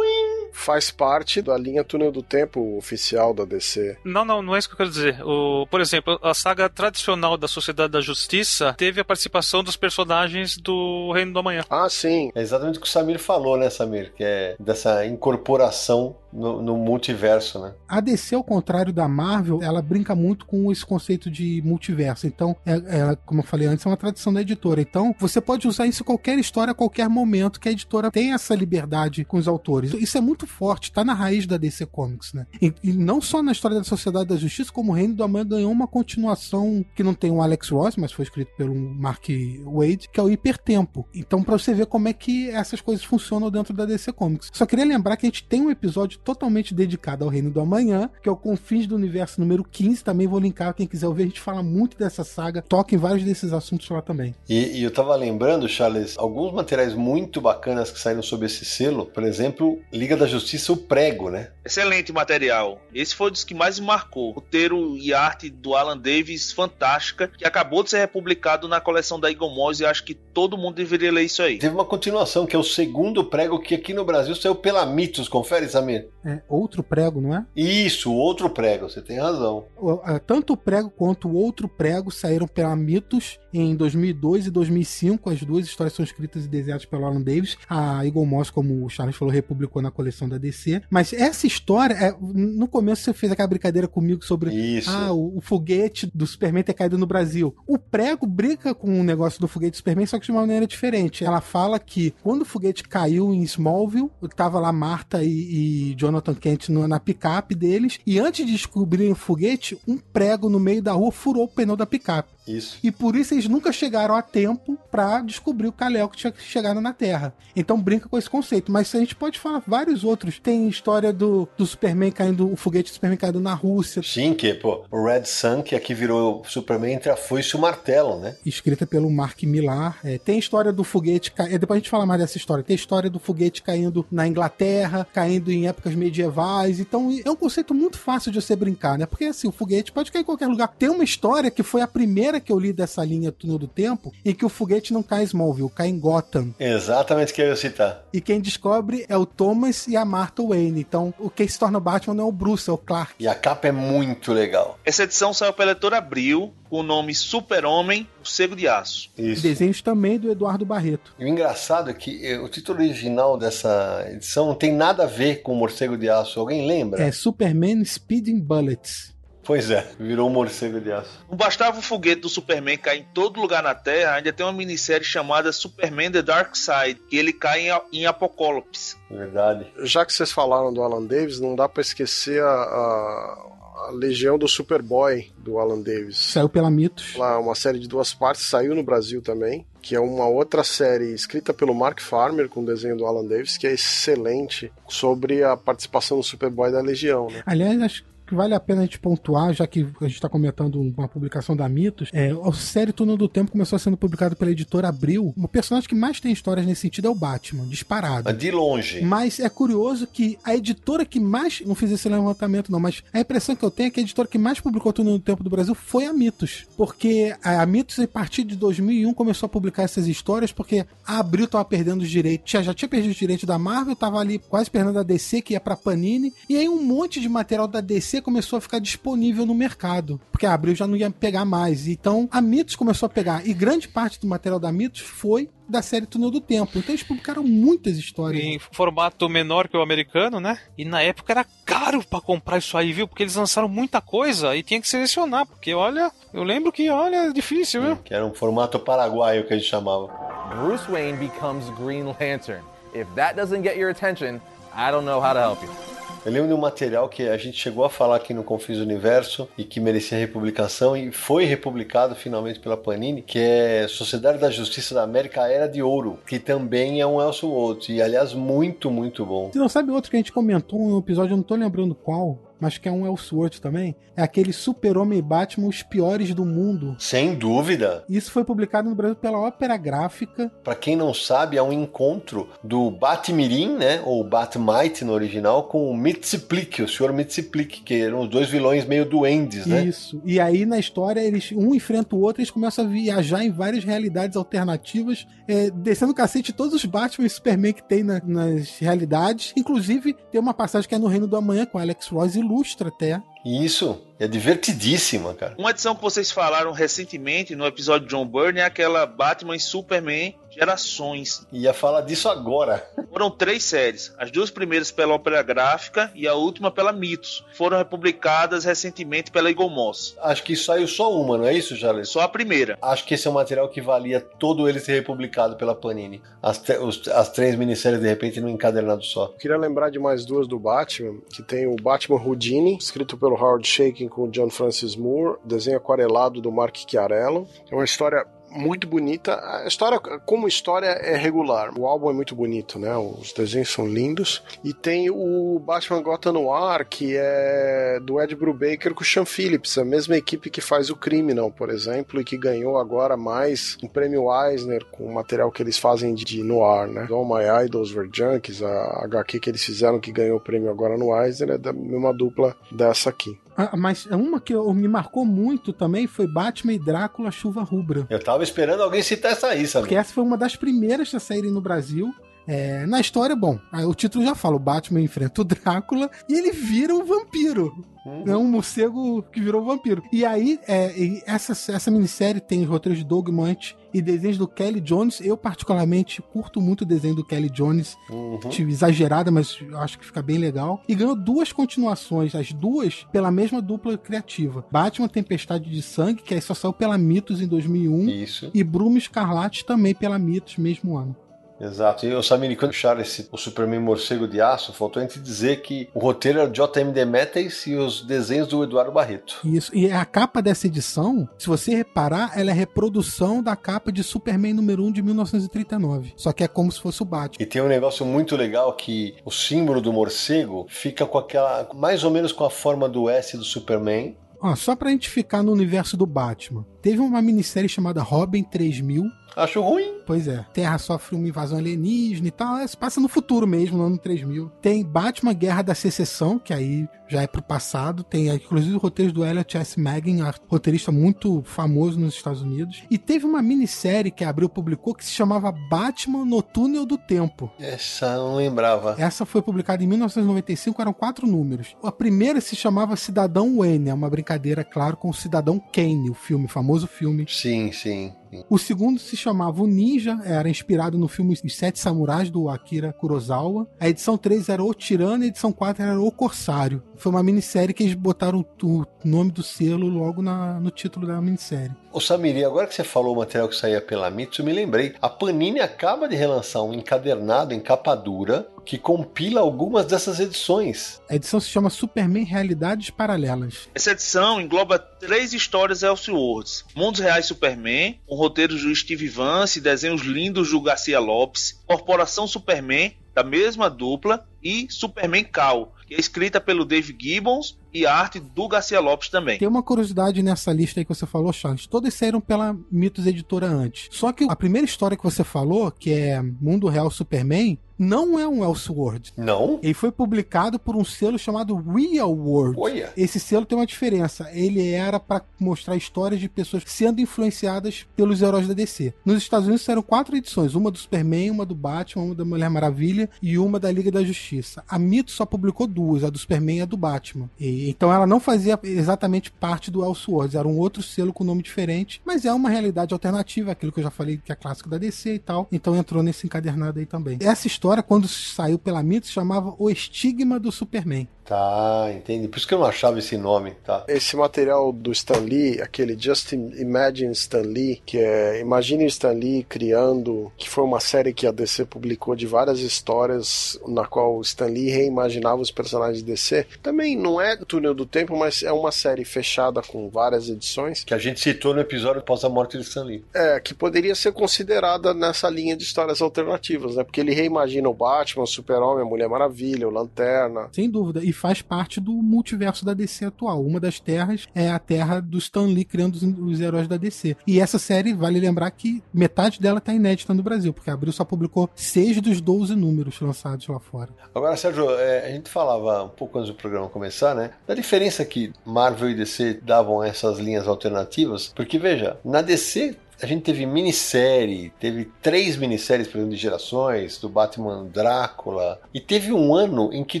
faz parte da linha túnel do tempo oficial da DC. Não, não, não é isso que eu quero dizer. O, por exemplo, a saga tradicional da Sociedade da Justiça teve a participação dos personagens do Reino do Amanhã. Ah, sim. É exatamente o que o Samir falou, né, Samir? Que é dessa incorporação no, no multiverso, né? A DC, ao contrário da Marvel, ela brinca muito com esse conceito de multiverso. Então, é, é, como eu falei antes, é uma tradição da editora. Então, você pode usar isso em qualquer história, a qualquer momento, que a editora tem essa liberdade com os autores. Isso é muito forte, tá na raiz da DC Comics, né? E, e não só na história da Sociedade da Justiça, como o Reino do Amanhã ganhou uma continuação que não tem o Alex Ross, mas foi escrito pelo Mark Wade, que é o Hipertempo. Então, pra você ver como é que essas coisas funcionam dentro da DC Comics. Só queria lembrar que a gente tem um episódio totalmente dedicado ao Reino do Amanhã, que é o Confins do Universo número 15. Também vou linkar, quem quiser ouvir, a gente fala muito dessa saga, toca em vários desses assuntos lá também. E, e eu tava lembrando, Charles, alguns materiais muito bacanas que saíram sob esse selo. Por exemplo, Liga da Justiça, o Prego, né? Excelente material. Esse foi um dos que mais me marcou. Roteiro e arte do Alan Davis, fantástica, que acabou de ser republicado na coleção da Eagle Moss e acho que todo mundo deveria ler isso aí. Teve uma continuação, que é o segundo prego, que aqui no Brasil saiu pela Mitos. Confere, Samir? É outro prego, não é? Isso, outro prego, você tem razão. Ah, Tanto o prego quanto o outro prego saíram pela Mitos em 2002 e 2005. As duas histórias são escritas e desenhadas pelo Alan Davis. A Eagle Moss, como o Charles falou, republicou na coleção da DC. Mas essa história, é, no começo você fez aquela brincadeira comigo sobre Isso. ah, o, o foguete do Superman ter caído no Brasil. O prego brinca com o negócio do foguete do Superman, só que de uma maneira diferente. Ela fala que quando o foguete caiu em Smallville, tava lá Marta e, e Jonathan Kent no- na picape deles, e antes de descobrirem o foguete, um prego no meio da rua furou o pneu da picape. Isso. E por isso eles nunca chegaram a tempo pra descobrir o Kal-El que tinha chegado na Terra. Então brinca com esse conceito. Mas a gente pode falar vários outros. Tem história do, do Superman caindo, o foguete do Superman caindo na Rússia, Sim, que, pô, o Red Sun, que aqui virou Superman entre a foice e o martelo, né? escrita pelo Mark Millar. É, tem história do foguete caindo. Depois a gente fala mais dessa história. Tem história do foguete caindo na Inglaterra, caindo em épocas medievais. Então é um conceito muito fácil de você brincar, né? Porque assim, o foguete pode cair em qualquer lugar. Tem uma história que foi a primeira que eu li dessa linha Túnel do Tempo, em que o foguete não cai em Smallville, cai em Gotham. Exatamente o que eu ia citar. E quem descobre é o Thomas e a Martha Wayne. Então, o que se torna o Batman não é o Bruce, é o Clark. E a capa é muito legal. Essa edição saiu pela editora Abril com o nome Super-Homem, o Cego de Aço. Isso. Desenhos também do Eduardo Barreto. E o engraçado é que eh, o título original dessa edição não tem nada a ver com o Morcego de Aço. Alguém lembra? É Superman Speeding Bullets. Pois é, virou o Morcego de Aço. Não bastava o foguete do Superman cair em todo lugar na Terra, ainda tem uma minissérie chamada Superman The Dark Side, que ele cai em, em Apocalipse. Verdade. Já que vocês falaram do Alan Davis, não dá pra esquecer a, a- a Legião do Superboy do Alan Davis. Saiu pela Mitos. Lá, uma série de duas partes, saiu no Brasil também, que é uma outra série escrita pelo Mark Farmer, com desenho do Alan Davis, que é excelente, sobre a participação do Superboy da Legião, né? Aliás, acho que vale a pena a gente pontuar, já que a gente está comentando uma publicação da Mitos, é, a série Túnel do Tempo começou sendo publicada pela editora Abril. O personagem que mais tem histórias nesse sentido é o Batman, disparado. Mas de longe. Mas é curioso que a editora que mais. Não fiz esse levantamento, não, mas a impressão que eu tenho é que a editora que mais publicou Túnel do Tempo do Brasil foi a Mitos. Porque a Mitos, a partir de 2001, começou a publicar essas histórias, porque a Abril tava perdendo os direitos. Já, já tinha perdido os direitos da Marvel, tava ali quase perdendo a DC, que ia pra Panini. E aí um monte de material da DC começou a ficar disponível no mercado. Porque a Abril já não ia pegar mais. Então a Mitos começou a pegar. E grande parte do material da Mitos foi da série Túnel do Tempo. Então eles publicaram muitas histórias. Em formato menor que o americano, né? E na época era caro pra comprar isso aí, viu? Porque eles lançaram muita coisa e tinha que selecionar. Porque olha, eu lembro que, olha, é difícil, viu? Que era um formato paraguaio que a gente chamava. Bruce Wayne becomes Green Lantern. If that doesn't get your attention, I don't know how to help you. Eu lembro de um material que a gente chegou a falar aqui no Confins Universo e que merecia republicação e foi republicado finalmente pela Panini, que é Sociedade da Justiça da América Era de Ouro, que também é um Elseworlds e aliás muito, muito bom. Você não sabe outro que a gente comentou no episódio, eu não tô lembrando qual, mas que é um Elseworld também? É aquele Super-Homem e Batman, os piores do mundo. Sem dúvida. Isso foi publicado no Brasil pela Ópera Gráfica. Pra quem não sabe, é um encontro do Batmirim, né, ou Batmite no original, com o Mitsiplik, o Sr. Mitsiplik, que eram os dois vilões meio duendes, né? Isso. E aí, na história, eles um enfrenta o outro, eles começam a viajar em várias realidades alternativas, é, descendo o cacete todos os Batman e Superman que tem na- nas realidades. Inclusive, tem uma passagem que é no Reino do Amanhã, com Alex Ross ilustra até. Isso, é divertidíssima, cara. Uma edição que vocês falaram recentemente no episódio de John Byrne é aquela Batman e Superman Gerações. Ia falar disso agora. Foram três séries. As duas primeiras pela Ópera Gráfica e a última pela Mitos. Foram republicadas recentemente pela Eagle Moss. Acho que saiu só uma, não é isso, Charles? Só a primeira. Acho que esse é um material que valia todo ele ser republicado pela Panini. As, os- as três minisséries, de repente, num encadernado só. Queria lembrar de mais duas do Batman, que tem o Batman Houdini, escrito pelo Howard Shakin com o John Francis Moore, desenho aquarelado do Mark Chiarello. É uma história muito bonita. A história, como história, é regular. O álbum é muito bonito, né? Os desenhos são lindos. E tem o Batman Gotham Noir, que é do Ed Brubaker com o Sean Phillips, a mesma equipe que faz o Criminal, por exemplo, e que ganhou agora mais um prêmio Eisner com o material que eles fazem de, noir, né? All My Idols Were Junkies, a HQ que eles fizeram que ganhou o prêmio agora no Eisner, é da mesma dupla dessa aqui. Ah, mas uma que me marcou muito também foi Batman e Drácula Chuva Rubra. Eu tava esperando alguém citar essa aí, sabe? Porque essa foi uma das primeiras a saírem no Brasil. É, na história, bom, o título já fala: o Batman enfrenta o Drácula e ele vira um vampiro. Uhum. É um morcego que virou um vampiro. E aí, é, essa, essa minissérie tem os roteiros de Doug Munch e desenhos do Kelly Jones. Eu, particularmente, curto muito o desenho do Kelly Jones. Uhum. Exagerada, mas acho que fica bem legal. E ganhou duas continuações, as duas pela mesma dupla criativa. Batman Tempestade de Sangue, que aí só saiu pela Mitos em 2001. Isso. E Bruno Escarlate também pela Mitos, mesmo ano. Exato. E o Samir, quando acharam esse, o Superman Morcego de Aço, faltou a gente dizer que o roteiro era o J.M. Demetres e os desenhos do Eduardo Barreto. Isso. E a capa dessa edição, se você reparar, ela é reprodução da capa de Superman número 1 de 1939. Só que é como se fosse o Batman. E tem um negócio muito legal que o símbolo do morcego fica com aquela. mais ou menos com a forma do S do Superman. Ó, só pra gente ficar no universo do Batman. Teve uma minissérie chamada Robin 3000, Acho ruim. Pois é. Terra sofre uma invasão alienígena e tal. Isso passa no futuro mesmo, no ano 3000. Tem Batman Guerra da Secessão, que aí já é pro passado. Tem, inclusive, roteiros do Elliot S. Maggin, roteirista muito famoso nos Estados Unidos. E teve uma minissérie que a Abril publicou que se chamava Batman no Túnel do Tempo. Essa eu não lembrava. Essa foi publicada em 1995, eram quatro números. A primeira se chamava Cidadão Wayne, é uma brincadeira, claro, com o Cidadão Kane, o filme, o famoso filme. Sim, sim. O segundo se chamava O Ninja, era inspirado no filme Os Sete Samurais do Akira Kurosawa. A edição 3 era O Tirano a edição 4 era O Corsário. Foi uma minissérie que eles botaram o nome do selo logo na, no título da minissérie. Ô Samiri, agora que você falou o material que saía pela Mitsu, me lembrei. A Panini acaba de relançar um encadernado em capa dura que compila algumas dessas edições. A edição se chama Superman Realidades Paralelas. Essa edição engloba três histórias Elseworlds. Mundos Reais Superman, com roteiros do Steve Vance e desenhos lindos do Garcia Lopes, Corporação Superman, da mesma dupla, e Superman Cal, que é escrita pelo Dave Gibbons e arte do Garcia Lopes também. Tem uma curiosidade nessa lista aí que você falou, Charles. Todas saíram pela Mitos Editora antes. Só que a primeira história que você falou, que é Mundo Real Superman, não é um Elseworld. Não? Ele foi publicado por um selo chamado Real World. Olha. Esse selo tem uma diferença. Ele era para mostrar histórias de pessoas sendo influenciadas pelos heróis da DC. Nos Estados Unidos saíram quatro edições: uma do Superman, uma do Batman, uma da Mulher Maravilha e uma da Liga da Justiça. A Mito só publicou duas, a do Superman e a do Batman. E, então ela não fazia exatamente parte do Elseworlds, era um outro selo com nome diferente, mas é uma realidade alternativa, aquilo que eu já falei que é clássico da DC e tal. Então entrou nesse encadernado aí também. Essa história quando saiu pela Mito, se chamava O Estigma do Superman. Tá, entendi. Por isso que eu não achava esse nome, tá? Esse material do Stan Lee, aquele Just Imagine Stan Lee, que é Imagine Stan Lee criando, que foi uma série que a DC publicou de várias histórias na qual o Stan Lee reimaginava os personagens de DC. Também não é Túnel do Tempo, mas é uma série fechada com várias edições. Que a gente citou no episódio após a morte de Stan Lee. É, que poderia ser considerada nessa linha de histórias alternativas, né? Porque ele reimagina o Batman, o Super-Homem, a Mulher Maravilha, o Lanterna. Sem dúvida. E faz parte do multiverso da DC atual. Uma das terras é a terra do Stan Lee criando os, os heróis da DC. E essa série, vale lembrar que metade dela tá inédita no Brasil, porque a Abril só publicou seis dos 12 números lançados lá fora. Agora, Sérgio, é, a gente falava um pouco antes do programa começar, né? Da diferença que Marvel e DC davam essas linhas alternativas, porque veja, na DC a gente teve minissérie, teve três minisséries, por exemplo, de gerações, do Batman Drácula, e teve um ano em que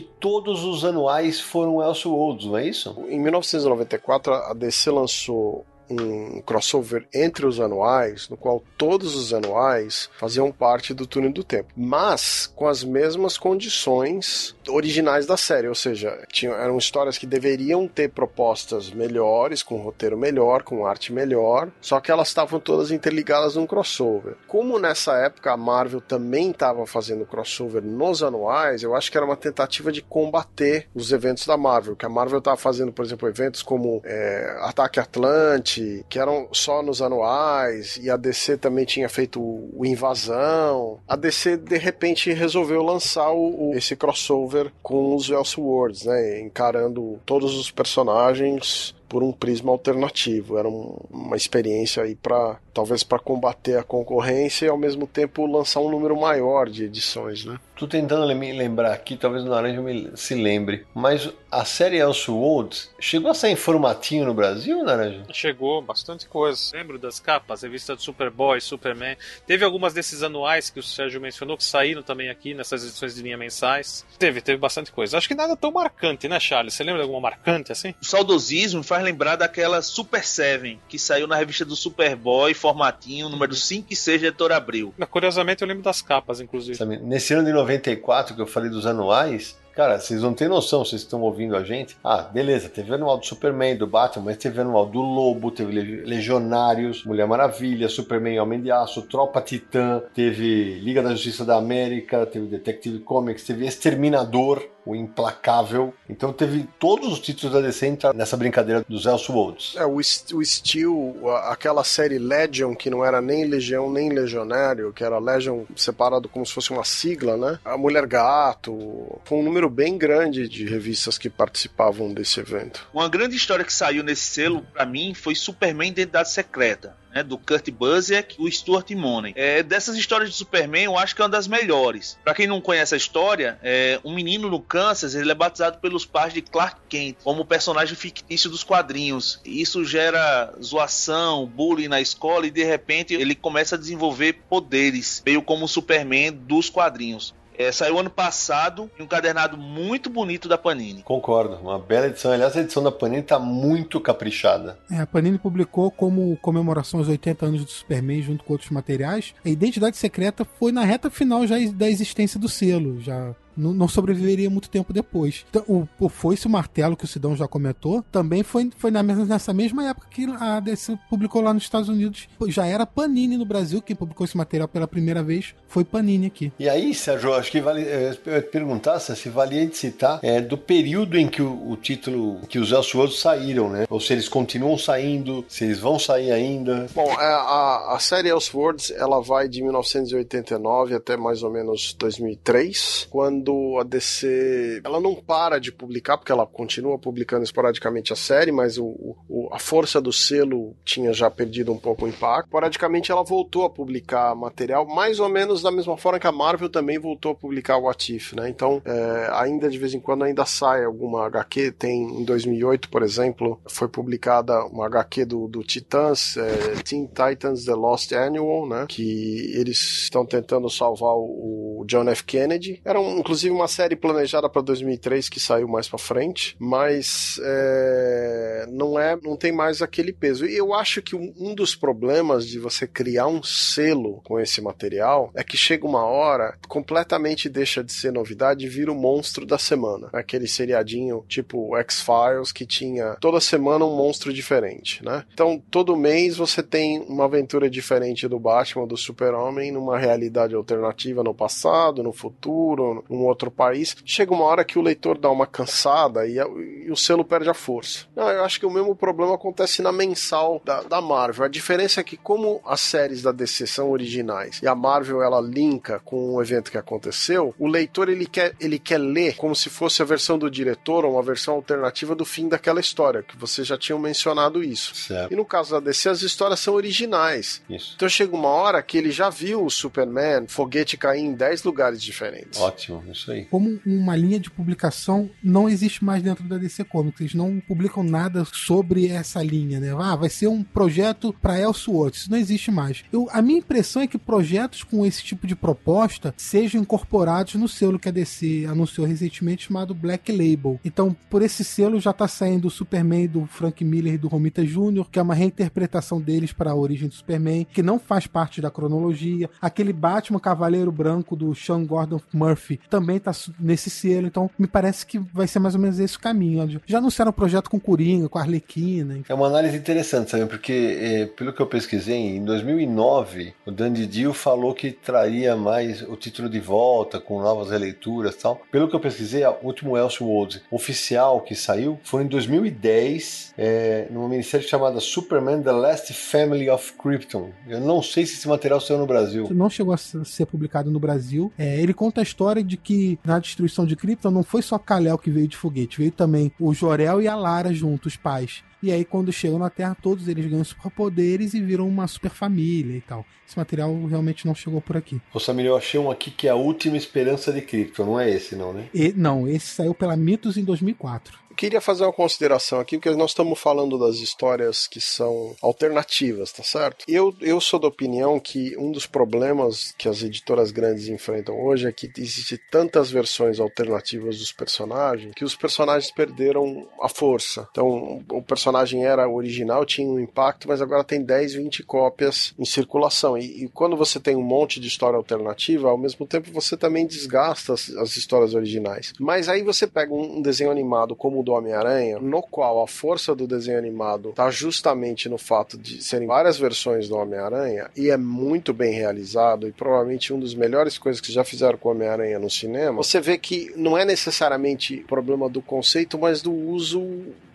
todos os anuais foram Elseworlds, não é isso? Em 1994, a DC lançou um crossover entre os anuais, no qual todos os anuais faziam parte do túnel do tempo, mas com as mesmas condições originais da série, ou seja, tinham, eram histórias que deveriam ter propostas melhores, com roteiro melhor, com arte melhor, só que elas estavam todas interligadas num crossover. Como nessa época a Marvel também estava fazendo crossover nos anuais, eu acho que era uma tentativa de combater os eventos da Marvel, que a Marvel estava fazendo, por exemplo, eventos como é, Ataque Atlante, que eram só nos anuais, e a DC também tinha feito o Invasão. A DC de repente resolveu lançar o, o, esse crossover com os Elseworlds, né? Encarando todos os personagens por um prisma alternativo. Era um, uma experiência aí para talvez para combater a concorrência e ao mesmo tempo lançar um número maior de edições, né? Tô tentando me lembrar aqui, talvez o Naranja me se lembre, mas a série Elseworlds chegou a sair em formatinho no Brasil, Naranja? Chegou, bastante coisa. Lembro das capas, revista do Superboy, Superman. Teve algumas desses anuais que o Sérgio mencionou que saíram também aqui nessas edições de linha mensais. Teve, teve bastante coisa. Acho que nada tão marcante, né, Charles? Você lembra de alguma marcante assim? O saudosismo faz lembrar daquela Super Seven, que saiu na revista do Superboy, formatinho, número 5 e 6 de Editor Abril. Curiosamente, eu lembro das capas, inclusive. Nesse ano de 94 que eu falei dos anuais, Cara, vocês não têm noção, vocês estão ouvindo a gente. Ah, beleza, teve anual do Superman, do Batman, mas teve anual do Lobo, teve Legionários, Mulher Maravilha, Superman Homem de Aço, Tropa Titã, teve Liga da Justiça da América, teve Detective Comics, teve Exterminador, o Implacável. Então teve todos os títulos da DC nessa brincadeira dos Elseworlds. É, o, o Steel, aquela série Legion, que não era nem Legião nem Legionário, que era Legion separado como se fosse uma sigla, né? A Mulher Gato, foi um número bem grande de revistas que participavam desse evento. Uma grande história que saiu nesse selo, para mim, foi Superman Identidade Secreta né, do Kurt Busiek e o Stuart Immonen. É, dessas histórias de Superman, eu acho que é uma das melhores. Para quem não conhece a história, é, um menino no Kansas ele é batizado pelos pais de Clark Kent como personagem fictício dos quadrinhos. Isso gera zoação, bullying na escola e de repente ele começa a desenvolver poderes, meio como o Superman dos quadrinhos. É, saiu ano passado em um cadernado muito bonito da Panini. Concordo, uma bela edição. Aliás, a edição da Panini tá muito caprichada. É, a Panini publicou como comemoração aos 80 anos do Superman junto com outros materiais. A Identidade Secreta foi na reta final já da existência do selo, já não, não sobreviveria muito tempo depois. Então, o, o Foice o Martelo, que o Sidão já comentou, também foi, foi na, nessa mesma época que a DC publicou lá nos Estados Unidos. Já era Panini no Brasil, quem publicou esse material pela primeira vez foi Panini aqui. E aí, Sérgio, acho que vale eu ia te perguntar se valia de citar é, do período em que o, o título, que os Elseworlds saíram, né? Ou se eles continuam saindo, se eles vão sair ainda. Bom, é, a, a série Elseworlds, ela vai de 1989 até mais ou menos 2003, quando quando a DC ela não para de publicar, porque ela continua publicando esporadicamente a série, mas o, o, a força do selo tinha já perdido um pouco o impacto. Esporadicamente ela voltou a publicar material, mais ou menos da mesma forma que a Marvel também voltou a publicar o What If, né? Então, é, ainda de vez em quando ainda sai alguma HQ. Tem em 2008, por exemplo, foi publicada uma HQ do, do Titãs, é, Teen Titans The Lost Annual, né? Que eles estão tentando salvar o, o John F. Kennedy. Era um, inclusive uma série planejada para 2003 que saiu mais para frente, mas é, não é, não tem mais aquele peso. E eu acho que um, dos problemas de você criar um selo com esse material é que chega uma hora completamente deixa de ser novidade e vira o monstro da semana. Aquele seriadinho tipo X-Files que tinha toda semana um monstro diferente, né? Então todo mês você tem uma aventura diferente do Batman, do Super-Homem, numa realidade alternativa no passado, no futuro, num outro país, chega uma hora que o leitor dá uma cansada e, e o selo perde a força. Não, eu acho que o mesmo problema acontece na mensal da, da, Marvel. A diferença é que, como as séries da DC são originais e a Marvel ela linka com o evento que aconteceu, o leitor ele quer, ele quer ler como se fosse a versão do diretor ou uma versão alternativa do fim daquela história, que vocês já tinham mencionado isso. Certo. E no caso da DC, as histórias são originais. Isso. Então chega uma hora que ele já viu o Superman, foguete cair em 10 lugares diferentes. Ótimo, Como uma linha de publicação não existe mais dentro da DC Comics. Eles não publicam nada sobre essa linha, né? Ah, vai ser um projeto para Elseworlds. Isso não existe mais. Eu, a minha impressão é que projetos com esse tipo de proposta sejam incorporados no selo que a DC anunciou recentemente chamado Black Label. Então, por esse selo já tá saindo o Superman do Frank Miller e do Romita Jr., que é uma reinterpretação deles para a origem do Superman, que não faz parte da cronologia. Aquele Batman Cavaleiro Branco do Sean Gordon Murphy também também tá nesse selo, então me parece que vai ser mais ou menos esse o caminho. Já anunciaram um projeto com Coringa, com Arlequina. Enfim. É uma análise interessante, sabe? Porque, é, pelo que eu pesquisei, em 2009, o Dan Didio falou que traria mais o título de volta, com novas releituras e tal. Pelo que eu pesquisei, o último Elseworlds oficial que saiu foi em 2010, é, numa minissérie chamada Superman The Last Family of Krypton. Eu não sei se esse material saiu no Brasil. Não chegou a ser publicado no Brasil. É, ele conta a história de que que na destruição de Krypton não foi só Kal-El que veio de foguete, veio também o Jor-El e a Lara juntos, os pais. E aí, quando chegam na Terra, todos eles ganham superpoderes e viram uma super família e tal. Esse material realmente não chegou por aqui. Ô Samir, eu achei um aqui que é a última esperança de Krypton, não é esse não, né? E, não, esse saiu pela Mitos em 2004 queria fazer uma consideração aqui, porque nós estamos falando das histórias que são alternativas, tá certo? Eu, eu sou da opinião que um dos problemas que as editoras grandes enfrentam hoje é que existe tantas versões alternativas dos personagens que os personagens perderam a força. Então, o personagem era original, tinha um impacto, mas agora tem 10, 20 cópias em circulação. E, e quando você tem um monte de história alternativa, ao mesmo tempo você também desgasta as, as histórias originais. Mas aí você pega um, um desenho animado como o do Homem-Aranha, no qual a força do desenho animado está justamente no fato de serem várias versões do Homem-Aranha e é muito bem realizado e provavelmente um dos melhores coisas que já fizeram com o Homem-Aranha no cinema, você vê que não é necessariamente problema do conceito, mas do uso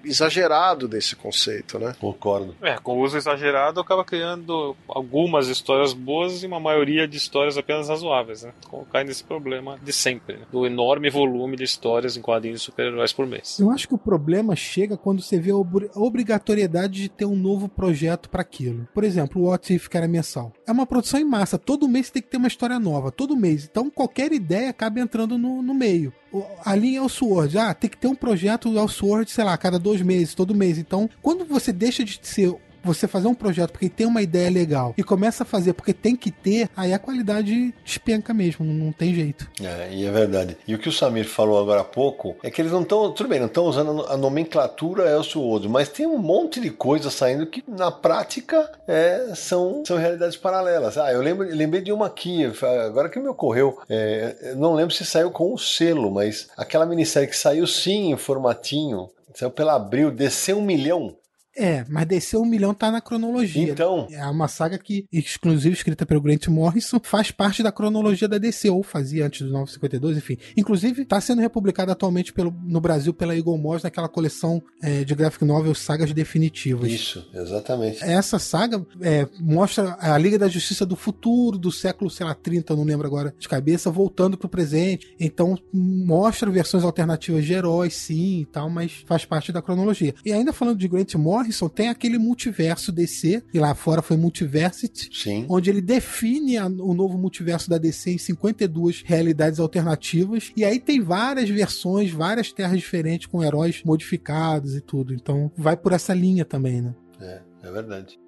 exagerado desse conceito, né? Concordo. É, com o uso exagerado acaba criando algumas histórias boas e uma maioria de histórias apenas razoáveis, né? Cai nesse problema de sempre, né? do enorme volume de histórias em quadrinhos de super-heróis por mês. Eu acho que o problema chega quando você vê a obrigatoriedade de ter um novo projeto para aquilo. Por exemplo, o What If, que era mensal. É uma produção em massa, todo mês tem que ter uma história nova, todo mês. Então qualquer ideia acaba entrando no, no meio a linha Elseworld, ah, tem que ter um projeto Elseworld, sei lá, cada dois meses, todo mês. Então, quando você deixa de ser você fazer um projeto porque tem uma ideia legal e começa a fazer porque tem que ter, aí a qualidade despenca mesmo, não tem jeito. É, e é verdade. E o que o Samir falou agora há pouco é que eles não estão, tudo bem, não estão usando a nomenclatura Elseworlds, mas tem um monte de coisa saindo que na prática é, são, são realidades paralelas. Ah, eu lembro, lembrei de uma aqui, agora que me ocorreu, é, não lembro se saiu com o selo, mas aquela minissérie que saiu sim em formatinho, saiu pela Abril, desceu um milhão. É, mas descer um milhão tá na cronologia. Então. É uma saga que, exclusiva, escrita pelo Grant Morrison, faz parte da cronologia da DC, ou fazia antes do 952, enfim. Inclusive, tá sendo republicada atualmente pelo, no Brasil pela Eagle Moss naquela coleção é, de graphic novels sagas definitivas. Isso, exatamente. Essa saga é, mostra a Liga da Justiça do futuro, do século, sei lá, 30, não lembro agora de cabeça, voltando pro presente. Então, mostra versões alternativas de heróis, sim, e tal, mas faz parte da cronologia. E ainda falando de Grant Morrison, Morrison tem aquele multiverso DC, e lá fora foi Multiversity, Sim. onde ele define a, o novo multiverso da DC em 52 realidades alternativas, e aí tem várias versões, várias terras diferentes com heróis modificados e tudo. Então vai por essa linha também, né? É, é verdade.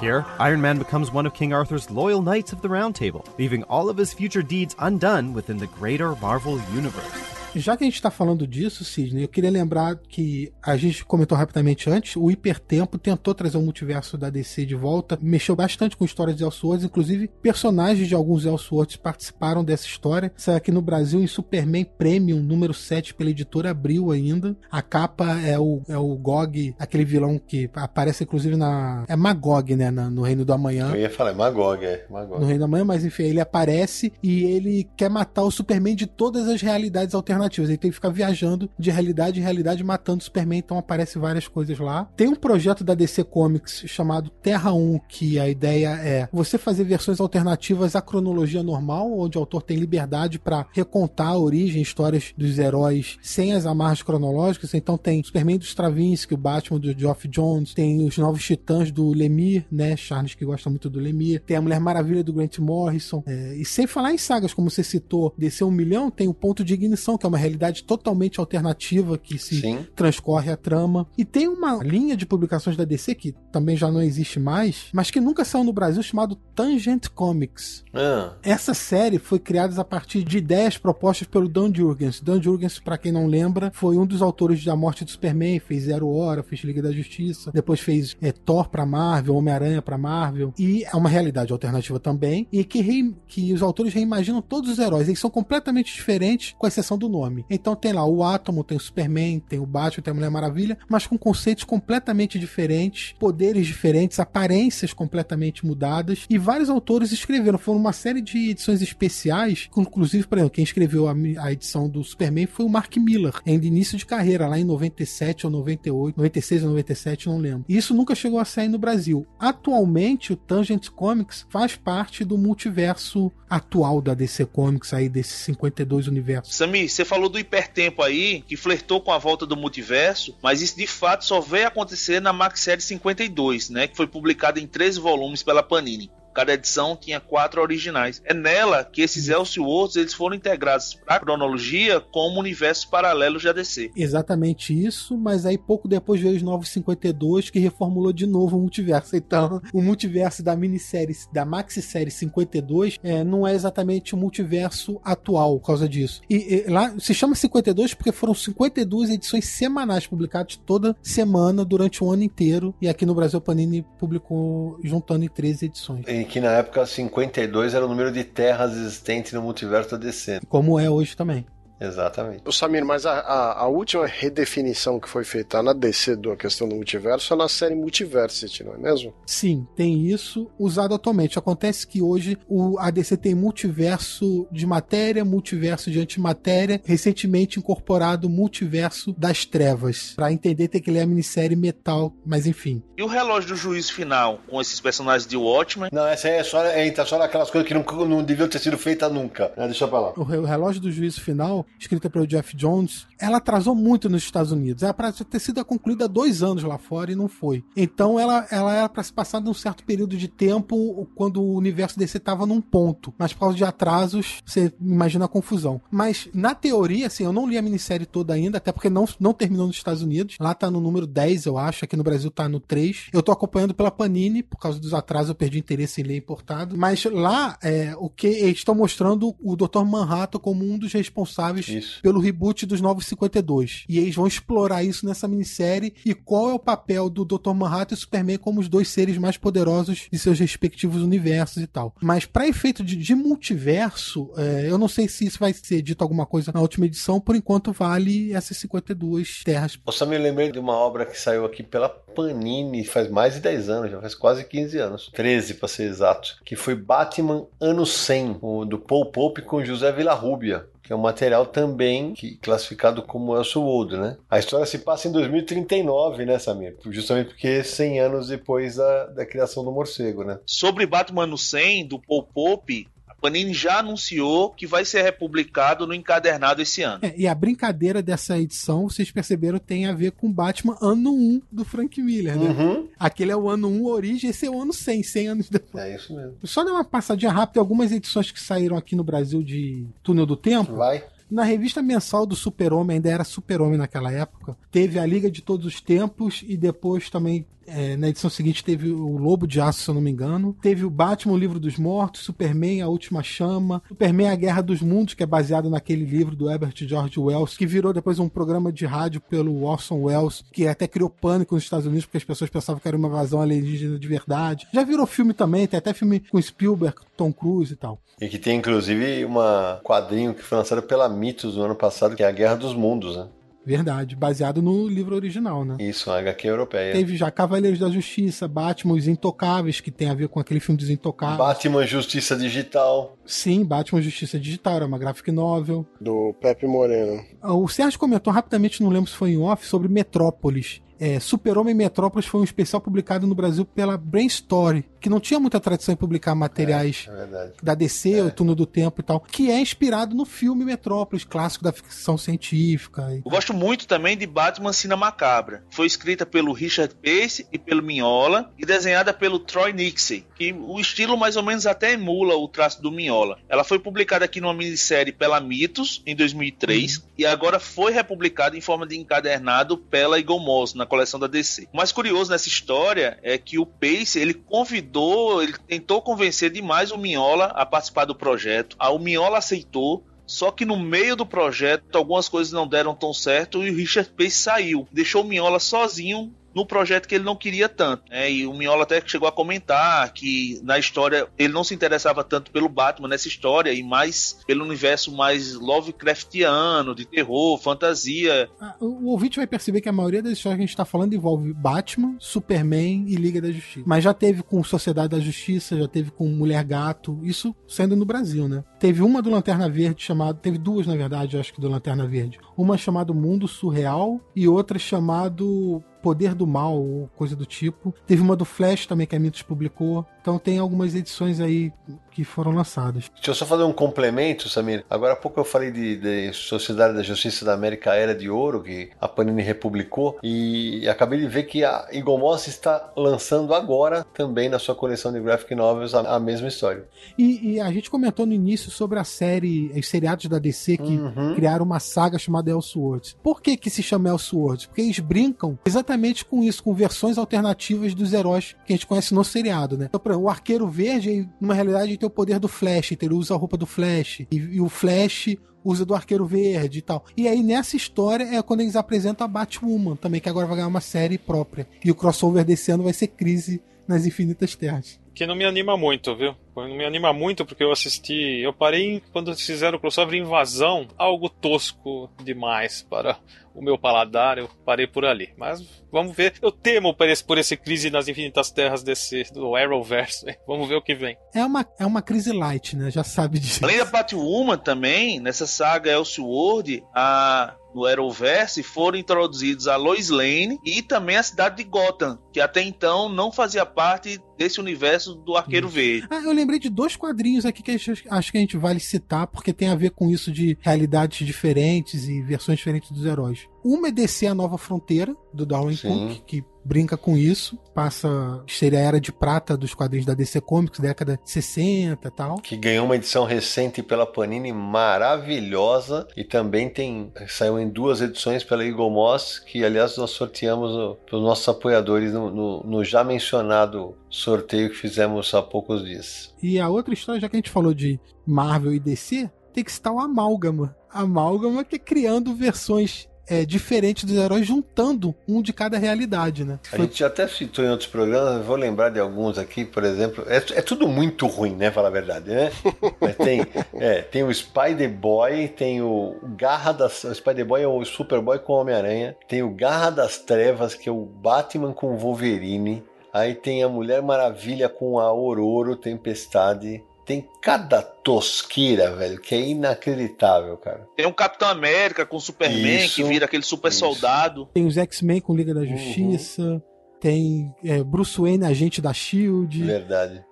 Here, Iron Man becomes one of King Arthur's loyal knights of the Round Table, leaving all of his future deeds undone within the greater Marvel universe. Já que a gente está falando disso, Sidney, eu queria lembrar que a gente comentou rapidamente antes, o Hipertempo tentou trazer o multiverso da DC de volta, mexeu bastante com histórias de Elseworlds, inclusive personagens de alguns Elseworlds participaram dessa história. Saiu aqui no Brasil em Superman Premium, número 7, pela editora Abril ainda. A capa é o, é o Gog, aquele vilão que aparece inclusive na... é Magog, né, na, no Reino do Amanhã. Eu ia falar, é Magog, é Magog. No Reino do Amanhã, mas enfim, ele aparece e ele quer matar o Superman de todas as realidades alternativas alternativas. Ele tem que ficar viajando de realidade em realidade, matando Superman, então aparece várias coisas lá. Tem um projeto da DC Comics chamado Terra 1, que a ideia é você fazer versões alternativas à cronologia normal, onde o autor tem liberdade para recontar a origem, histórias dos heróis sem as amarras cronológicas. Então tem Superman do Stravinsky, o Batman do Geoff Jones, tem os Novos Titãs do Lemire, né? Charles que gosta muito do Lemire, tem a Mulher Maravilha do Grant Morrison. É, e sem falar em sagas, como você citou, DC 1 milhão, tem o Ponto de Ignição, que é uma realidade totalmente alternativa que se Sim. transcorre a trama. E tem uma linha de publicações da DC que também já não existe mais, mas que nunca saiu no Brasil, chamado Tangent Comics. Ah. Essa série foi criada a partir de ideias propostas pelo Dan Jurgens. Dan Jurgens, para quem não lembra, foi um dos autores da morte do Superman, fez Zero Hora, fez Liga da Justiça, depois fez é, Thor pra Marvel, Homem-Aranha pra Marvel, e é uma realidade alternativa também, e que, re... que os autores reimaginam todos os heróis, eles são completamente diferentes, com exceção do nome nome. Então tem lá o Átomo, tem o Superman, tem o Batman, tem a Mulher Maravilha, mas com conceitos completamente diferentes, poderes diferentes, aparências completamente mudadas. E vários autores escreveram. Foram uma série de edições especiais, inclusive, por exemplo, quem escreveu a, a edição do Superman foi o Mark Miller, ainda início de carreira, lá em 97 ou 98, 96 ou 97, não lembro. E isso nunca chegou a sair no Brasil. Atualmente, o Tangent Comics faz parte do multiverso atual da DC Comics aí, desses 52 universos. Samir, você falou do hipertempo aí, que flertou com a volta do multiverso, mas isso de fato só veio acontecer na Max Série 52, né? Que foi publicada em 13 volumes pela Panini. Cada edição tinha quatro originais. É nela que esses Elseworlds eles foram integrados para a cronologia como universos paralelos de DC. Exatamente isso, mas aí pouco depois veio os Novos 52 que reformulou de novo o multiverso. Então, o multiverso da minissérie, da maxi série 52, é, não é exatamente o multiverso atual por causa disso. E, e lá se chama 52 porque foram 52 edições semanais publicadas toda semana durante o ano inteiro. E aqui no Brasil, Panini publicou juntando em 13 edições. Que na época 52 era o número de terras existentes no multiverso da DC. Como é hoje também. Exatamente. O Samir, mas a, a, a, última redefinição que foi feita na DC da questão do multiverso é na série Multiversity, não é mesmo? Sim, tem isso usado atualmente. Acontece que hoje o, a DC tem multiverso de matéria, multiverso de antimatéria, recentemente incorporado multiverso das trevas. Para entender, tem que ler a minissérie Metal, mas enfim. E o relógio do juízo final com esses personagens de Watchmen? Não, essa aí é só, entra só naquelas coisas que não, não deviam ter sido feitas nunca. É, deixa pra lá. O, o relógio do juízo final escrita pelo Jeff Jones, ela atrasou muito nos Estados Unidos. Era para ter sido concluída há dois anos lá fora e não foi. Então ela, ela era para se passar num certo período de tempo quando o universo DC estava num ponto. Mas por causa de atrasos, você imagina a confusão. Mas na teoria, assim, eu não li a minissérie toda ainda, até porque não, não terminou nos Estados Unidos. Lá tá no número 10, eu acho. Aqui no Brasil tá no 3. Eu tô acompanhando pela Panini, por causa dos atrasos, eu perdi interesse em ler importado. Mas lá, é, o que eles estão mostrando o Dr. Manhattan como um dos responsáveis Isso. pelo reboot dos Novos 52. E eles vão explorar isso nessa minissérie e qual é o papel do Dr. Manhattan e Superman como os dois seres mais poderosos de seus respectivos universos e tal. Mas para efeito de, de multiverso, é, eu não sei se isso vai ser dito alguma coisa na última edição, por enquanto vale essas 52 terras. Eu só me lembrei de uma obra que saiu aqui pela Panini faz mais de 10 anos, já faz quase 15 anos, 13 para ser exato, que foi Batman Ano 100, o, do Paul Pope com José Villarrubia é um material também que, classificado como Elseworld, né? A história se passa em 2039, né, Samir? Justamente porque 100 anos depois da, da criação do morcego, né? Sobre Batman no 100, do Paul Pope, Panini já anunciou que vai ser republicado no encadernado esse ano. É, e a brincadeira dessa edição, vocês perceberam, tem a ver com Batman ano 1 do Frank Miller, né? Uhum. Aquele é o ano 1 origem, esse é o ano 100, 100 anos depois. É isso mesmo. Só dar uma passadinha rápida, algumas edições que saíram aqui no Brasil de Túnel do Tempo. Vai. Na revista mensal do Super-Homem, ainda era Super-Homem naquela época, teve a Liga de Todos os Tempos e depois também, é, na edição seguinte, teve o Lobo de Aço, se eu não me engano. Teve o Batman, o Livro dos Mortos, Superman, A Última Chama, Superman, A Guerra dos Mundos, que é baseado naquele livro do Herbert George Wells, que virou depois um programa de rádio pelo Orson Welles, que até criou pânico nos Estados Unidos, porque as pessoas pensavam que era uma invasão alienígena de verdade. Já virou filme também, tem até filme com Spielberg, Tom Cruise e tal. E que tem inclusive um quadrinho que foi lançado pela Mitos no ano passado, que é a Guerra dos Mundos, né? Verdade, baseado no livro original, né? Isso, a HQ europeia. Teve já Cavaleiros da Justiça, Batman, Os Intocáveis, que tem a ver com aquele filme dos Intocáveis. Batman Justiça Digital. Sim, Batman Justiça Digital, era uma graphic novel. Do Pepe Moreno. O Sérgio comentou rapidamente, não lembro se foi em off, sobre Metrópolis. É, Super-Homem Metrópolis foi um especial publicado no Brasil pela Brain Story, que não tinha muita tradição em publicar materiais É, é da DC, É. o Túnel do Tempo e tal, que é inspirado no filme Metrópolis, clássico da ficção científica. Eu gosto muito também de Batman Sina Macabra. Foi escrita pelo Richard Pace e pelo Minhola e desenhada pelo Troy Nixey, que o estilo mais ou menos até emula o traço do Minhola. Ela foi publicada aqui numa minissérie pela Mitos em 2003 e agora foi republicada em forma de encadernado pela Eagle Moss na coleção da DC. O mais curioso nessa história é que o Pace ele convidou, ele tentou convencer demais o Minhola a participar do projeto. O Minhola aceitou, só que no meio do projeto algumas coisas não deram tão certo e o Richard Pace saiu, deixou o Minhola sozinho no projeto que ele não queria tanto. Né? E o Miola até chegou a comentar que na história ele não se interessava tanto pelo Batman nessa história e mais pelo universo mais Lovecraftiano, de terror, fantasia. Ah, O ouvinte vai perceber que a maioria das histórias que a gente tá falando envolve Batman, Superman e Liga da Justiça. Mas já teve com Sociedade da Justiça, já teve com Mulher Gato, isso sendo no Brasil, né? Teve uma do Lanterna Verde chamado. Teve duas, na verdade, acho que do Lanterna Verde. Uma chamada Mundo Surreal e outra chamado Poder do Mal, ou coisa do tipo. Teve uma do Flash também que a Mitos publicou. Então tem algumas edições aí que foram lançadas. Deixa eu só fazer um complemento, Samir. Agora há pouco eu falei de, de Sociedade da Justiça da América Era de Ouro, que a Panini republicou, e acabei de ver que a Eagle Moss está lançando agora também na sua coleção de graphic novels a, a mesma história. E, e a gente comentou no início sobre a série, os seriados da DC que Uhum. criaram uma saga chamada Elseworlds. Por que que se chama Elseworlds? Porque eles brincam exatamente com isso, com versões alternativas dos heróis que a gente conhece no seriado, né? Então, por exemplo, o Arqueiro Verde, numa realidade, tem o poder do Flash, então ele usa a roupa do Flash. E, e o Flash usa do Arqueiro Verde e tal. E aí, nessa história, é quando eles apresentam a Batwoman também, que agora vai ganhar uma série própria. E o crossover desse ano vai ser Crise nas Infinitas Terras. Que não me anima muito, viu? Não me anima muito porque eu assisti. Eu parei quando fizeram o crossover Invasão, algo tosco demais para o meu paladar. Eu parei por ali. Mas vamos ver. Eu temo por esse, por esse crise nas infinitas terras desse do Arrowverse. hein? Vamos ver o que vem. É uma, é uma crise light, né? Já sabe disso. Além da Batwoman também, nessa saga Elseworld, a no Arrowverse foram introduzidos a Lois Lane e também a cidade de Gotham, que até então não fazia parte desse universo do Arqueiro Verde. Ah, eu lembrei de dois quadrinhos aqui que gente- acho que a gente vale citar, porque tem a ver com isso de realidades diferentes e versões diferentes dos heróis. Uma é DC A Nova Fronteira, do Darwin Sim. Cook, que brinca com isso. Passa, seria a era de prata dos quadrinhos da DC Comics, década de 60 e tal. Que ganhou uma edição recente pela Panini maravilhosa e também tem saiu em duas edições pela Eagle Moss, que aliás nós sorteamos para os nossos apoiadores no, no- no já mencionado sorteio que fizemos há poucos dias. E a outra história, já que a gente falou de Marvel e DC, tem que citar o Amálgama. Amálgama que é criando versões é, diferentes dos heróis, juntando um de cada realidade, né? A gente até citou em outros programas, vou lembrar de alguns aqui, por exemplo. É, é tudo muito ruim, né? Falar a verdade, né? Mas tem, é, tem o Spider-Boy, tem o Garra das. O Spider-Boy é o Superboy com o Homem-Aranha. Tem o Garra das Trevas, que é o Batman com o Wolverine. Aí tem a Mulher Maravilha com a Ororo, Tempestade. Tem cada tosqueira, velho, que é inacreditável, cara. Tem um Capitão América com Superman Isso, que vira aquele super isso. soldado. Tem os X-Men com Liga da Justiça. Tem é, Bruce Wayne, agente da Shield. Verdade.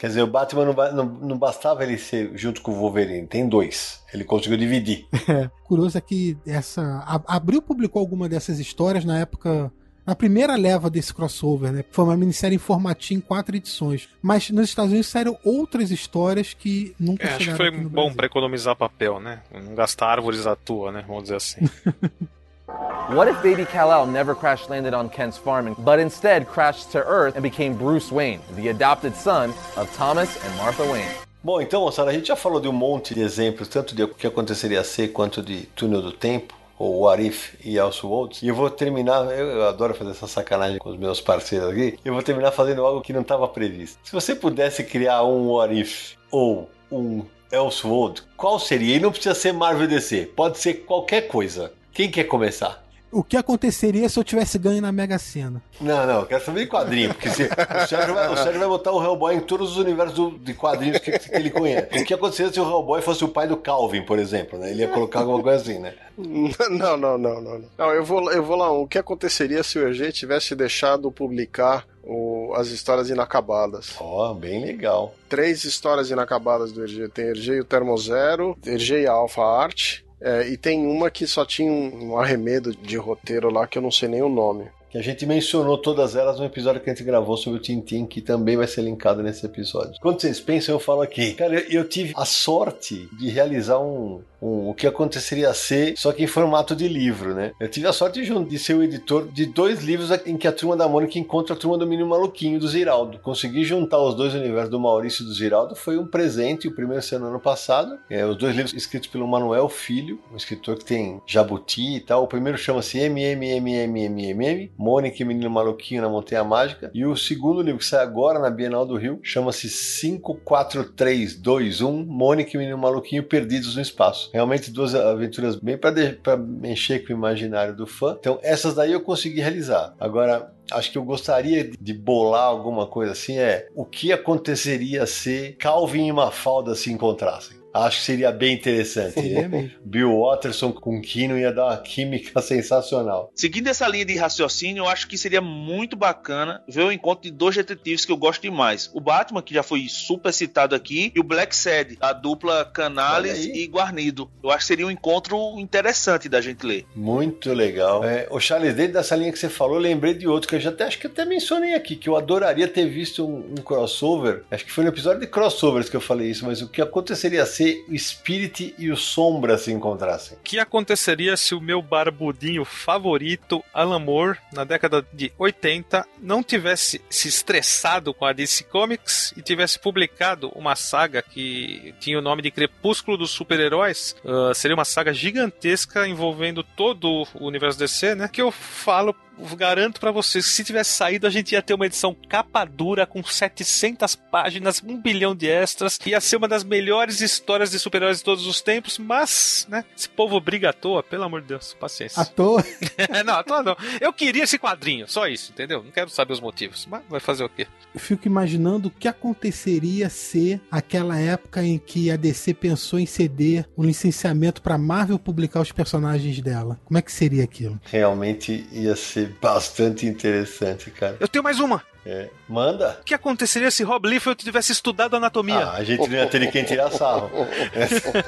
Quer dizer, o Batman não, não, não bastava ele ser junto com o Wolverine, tem dois. Ele conseguiu dividir. Curioso é que essa. A, Abril publicou alguma dessas histórias na época. Na primeira leva desse crossover, né? Foi uma minissérie em formatinho em quatro edições. Mas nos Estados Unidos saíram outras histórias que nunca É, acho que chegaram foi aqui no bom pra economizar papel, né? Não gastar árvores à toa, né? Vamos dizer assim. What if baby Kal-El never crash landed on Kent's farm, and- but instead crashed to Earth and became Bruce Wayne, the adopted son of Thomas and Martha Wayne? Bom, então, moçada, a gente já falou de um monte de exemplos, tanto de o que aconteceria ser quanto de Túnel do Tempo, ou What If e Elseworlds. E eu vou terminar, eu, adoro fazer essa sacanagem com os meus parceiros aqui, eu vou terminar fazendo algo que não estava previsto. Se você pudesse criar um What If ou um Elseworld, qual seria? E não precisa ser Marvel DC, pode ser qualquer coisa. Quem quer começar? O que aconteceria se eu tivesse ganho na Mega Sena? Não, não, eu quero saber de quadrinho, porque se, o, Sérgio vai, o Sérgio vai botar o Hellboy em todos os universos do- de quadrinhos que, que ele conhece. O que aconteceria se o Hellboy fosse o pai do Calvin, por exemplo, né? Ele ia colocar alguma coisa assim, né? Não, não, não, não. não. Não, eu vou, eu vou lá. O que aconteceria se o EG tivesse deixado publicar o- as histórias inacabadas? Ó, bem legal. Três histórias inacabadas do EG. Tem EG e o Termozero, EG e a Alpha Art. É, e tem uma que só tinha um, arremedo de roteiro lá que eu não sei nem o nome. Que a gente mencionou todas elas no episódio que a gente gravou sobre o Tintin, que também vai ser linkado nesse episódio. Quando vocês pensam, eu falo aqui. Cara, eu, eu tive a sorte de realizar um, um, o que aconteceria ser, só que em formato de livro, né? Eu tive a sorte de, de ser o editor de dois livros em que a turma da Mônica encontra a turma do Menino Maluquinho do Ziraldo. Consegui juntar os dois universos do Maurício e do Ziraldo foi um presente, o primeiro sendo ano passado. É, os dois livros escritos pelo Manuel Filho, um escritor que tem Jabuti e tal. O primeiro chama-se MMMMMM, Mônica e Menino Maluquinho na Montanha Mágica. E o segundo livro que sai agora na Bienal do Rio chama-se 54321, Mônica e Menino Maluquinho Perdidos no Espaço. Realmente duas aventuras bem para mexer com o imaginário do fã. Então essas daí eu consegui realizar. Agora, acho que eu gostaria de bolar alguma coisa assim é o que aconteceria se Calvin e Mafalda se encontrassem. Acho que seria bem interessante. Seria mesmo. Bill Watterson com Kino ia dar uma química sensacional. Seguindo essa linha de raciocínio, eu acho que seria muito bacana ver o encontro de dois detetives que eu gosto demais. O Batman, que já foi super citado aqui, e o Black Sad, a dupla Canales e Guarnido. Eu acho que seria um encontro interessante da gente ler. Muito legal. É, o Charles, dentro dessa linha que você falou, eu lembrei de outro que eu já até acho que até mencionei aqui, que eu adoraria ter visto um, um crossover. Acho que foi no episódio de crossovers que eu falei isso, mas o que aconteceria se o Spirit e o Sombra se encontrassem? O que aconteceria se o meu barbudinho favorito, Alan Moore, na década de 80, não tivesse se estressado com a DC Comics e tivesse publicado uma saga que tinha o nome de Crepúsculo dos Super-Heróis? Uh, seria uma saga gigantesca envolvendo todo o universo DC, né? Que eu falo garanto para vocês que se tivesse saído, a gente ia ter uma edição capa dura com 700 páginas, um bilhão de extras, ia ser uma das melhores histórias de super-heróis de todos os tempos, mas, né, esse povo briga à toa, pelo amor de Deus, paciência. À toa? não, à toa não. Eu queria esse quadrinho, só isso, entendeu? Não quero saber os motivos, mas vai fazer o quê? Eu fico imaginando o que aconteceria se aquela época em que a DC pensou em ceder o licenciamento para Marvel publicar os personagens dela. Como é que seria aquilo? Realmente ia ser bastante interessante, cara. Eu tenho mais uma. É. Manda. O que aconteceria se Rob Liefeld tivesse estudado anatomia? Ah, a gente não ia ter quem tirar sarro. Essa,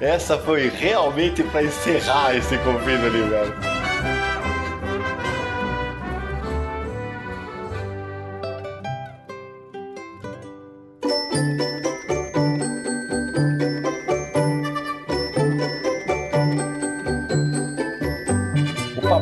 Essa foi realmente para encerrar esse confins do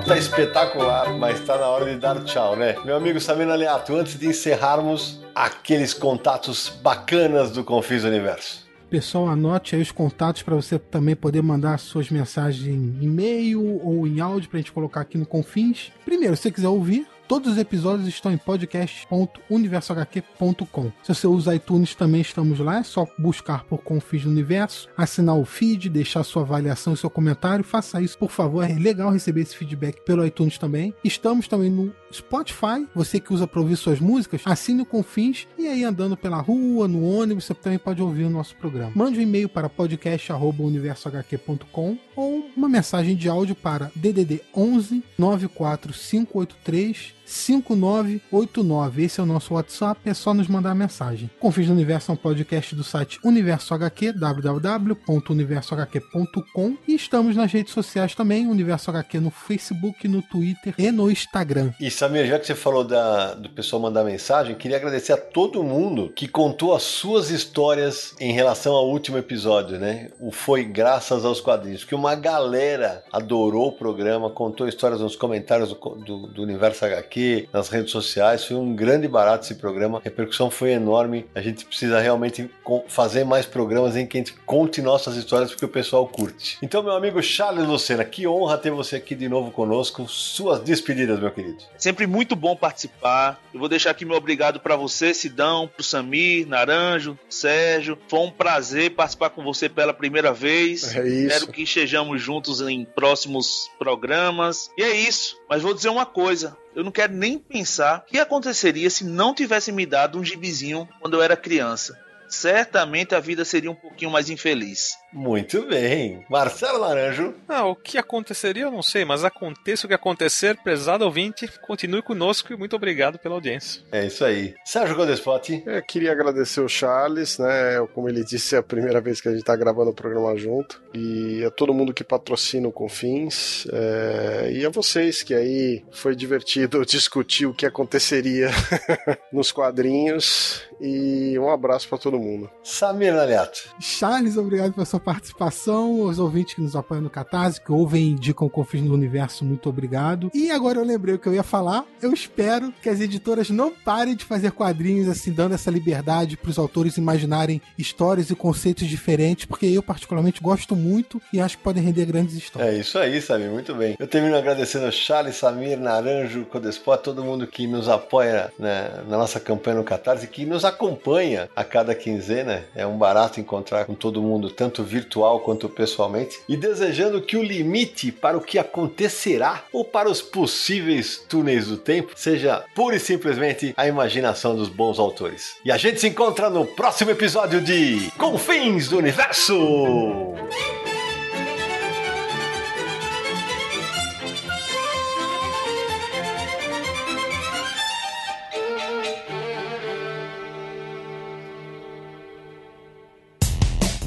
universo. tá espetacular, mas tá na hora de dar tchau, né? Meu amigo Samir Aliato, antes de encerrarmos aqueles contatos bacanas do Confis Universo. Pessoal, anote aí os contatos para você também poder mandar suas mensagens em e-mail ou em áudio para a gente colocar aqui no Confins. Primeiro, se você quiser ouvir, Todos os episódios estão em podcast.universohq.com. Se você usa iTunes, também estamos lá. É só buscar por Confis do Universo, assinar o feed, deixar sua avaliação e seu comentário. Faça isso, por favor. É legal receber esse feedback pelo iTunes também. Estamos também no Spotify. Você que usa para ouvir suas músicas, assine o Confins e aí andando pela rua, no ônibus, você também pode ouvir o nosso programa. Mande um e-mail para podcast@universohq.com ou uma mensagem de áudio para DDD 11 94583 5989. Esse é o nosso WhatsApp, é só nos mandar mensagem. Confins do Universo é um podcast do site Universo HQ, www.universohq.com e estamos nas redes sociais também, Universo HQ no Facebook, no Twitter e no Instagram. E Samir, já que você falou da, do pessoal mandar mensagem, queria agradecer a todo mundo que contou as suas histórias em relação ao último episódio, né? O Foi Graças aos Quadrinhos, que uma galera adorou o programa, contou histórias nos comentários do, do, do Universo HQ aqui nas redes sociais. Foi um grande barato esse programa. A repercussão foi enorme. A gente precisa realmente fazer mais programas em que a gente conte nossas histórias porque o pessoal curte. Então, meu amigo Charles Lucena, que honra ter você aqui de novo conosco. Suas despedidas, meu querido. Sempre muito bom participar. Eu vou deixar aqui meu obrigado para você, Sidão, pro Samir, Naranjo, Sérgio. Foi um prazer participar com você pela primeira vez. É isso. Espero que estejamos juntos em próximos programas. E é isso. Mas vou dizer uma coisa: eu não quero nem pensar o que aconteceria se não tivesse me dado um gibizinho quando eu era criança. Certamente a vida seria um pouquinho mais infeliz. Muito bem. Marcelo Laranjo. Ah, o que aconteceria eu não sei, mas aconteça o que acontecer, prezado ouvinte, continue conosco e muito obrigado pela audiência. É isso aí. Sérgio Godespot. Eu queria agradecer o Charles, né? Como ele disse, é a primeira vez que a gente está gravando o programa junto. E a todo mundo que patrocina o Confins. É... E a vocês que aí foi divertido discutir o que aconteceria nos quadrinhos. E um abraço para todo mundo. Samir Naliato. Charles, obrigado pela sua participação, os ouvintes que nos apoiam no Catarse, que ouvem e indicam Confins no Universo, muito obrigado. E agora eu lembrei o que eu ia falar. Eu espero que as editoras não parem de fazer quadrinhos assim, dando essa liberdade para os autores imaginarem histórias e conceitos diferentes, porque eu particularmente gosto muito e acho que podem render grandes histórias. É isso aí, Samir, muito bem. Eu termino agradecendo ao Charles, Samir, Naranjo, Codespot, todo mundo que nos apoia né, na nossa campanha no Catarse, que nos acompanha a cada quinzena. É um barato encontrar com todo mundo, tanto virtual quanto pessoalmente. E desejando que o limite para o que acontecerá ou para os possíveis túneis do tempo seja pura e simplesmente a imaginação dos bons autores. E a gente se encontra no próximo episódio de Confins do Universo!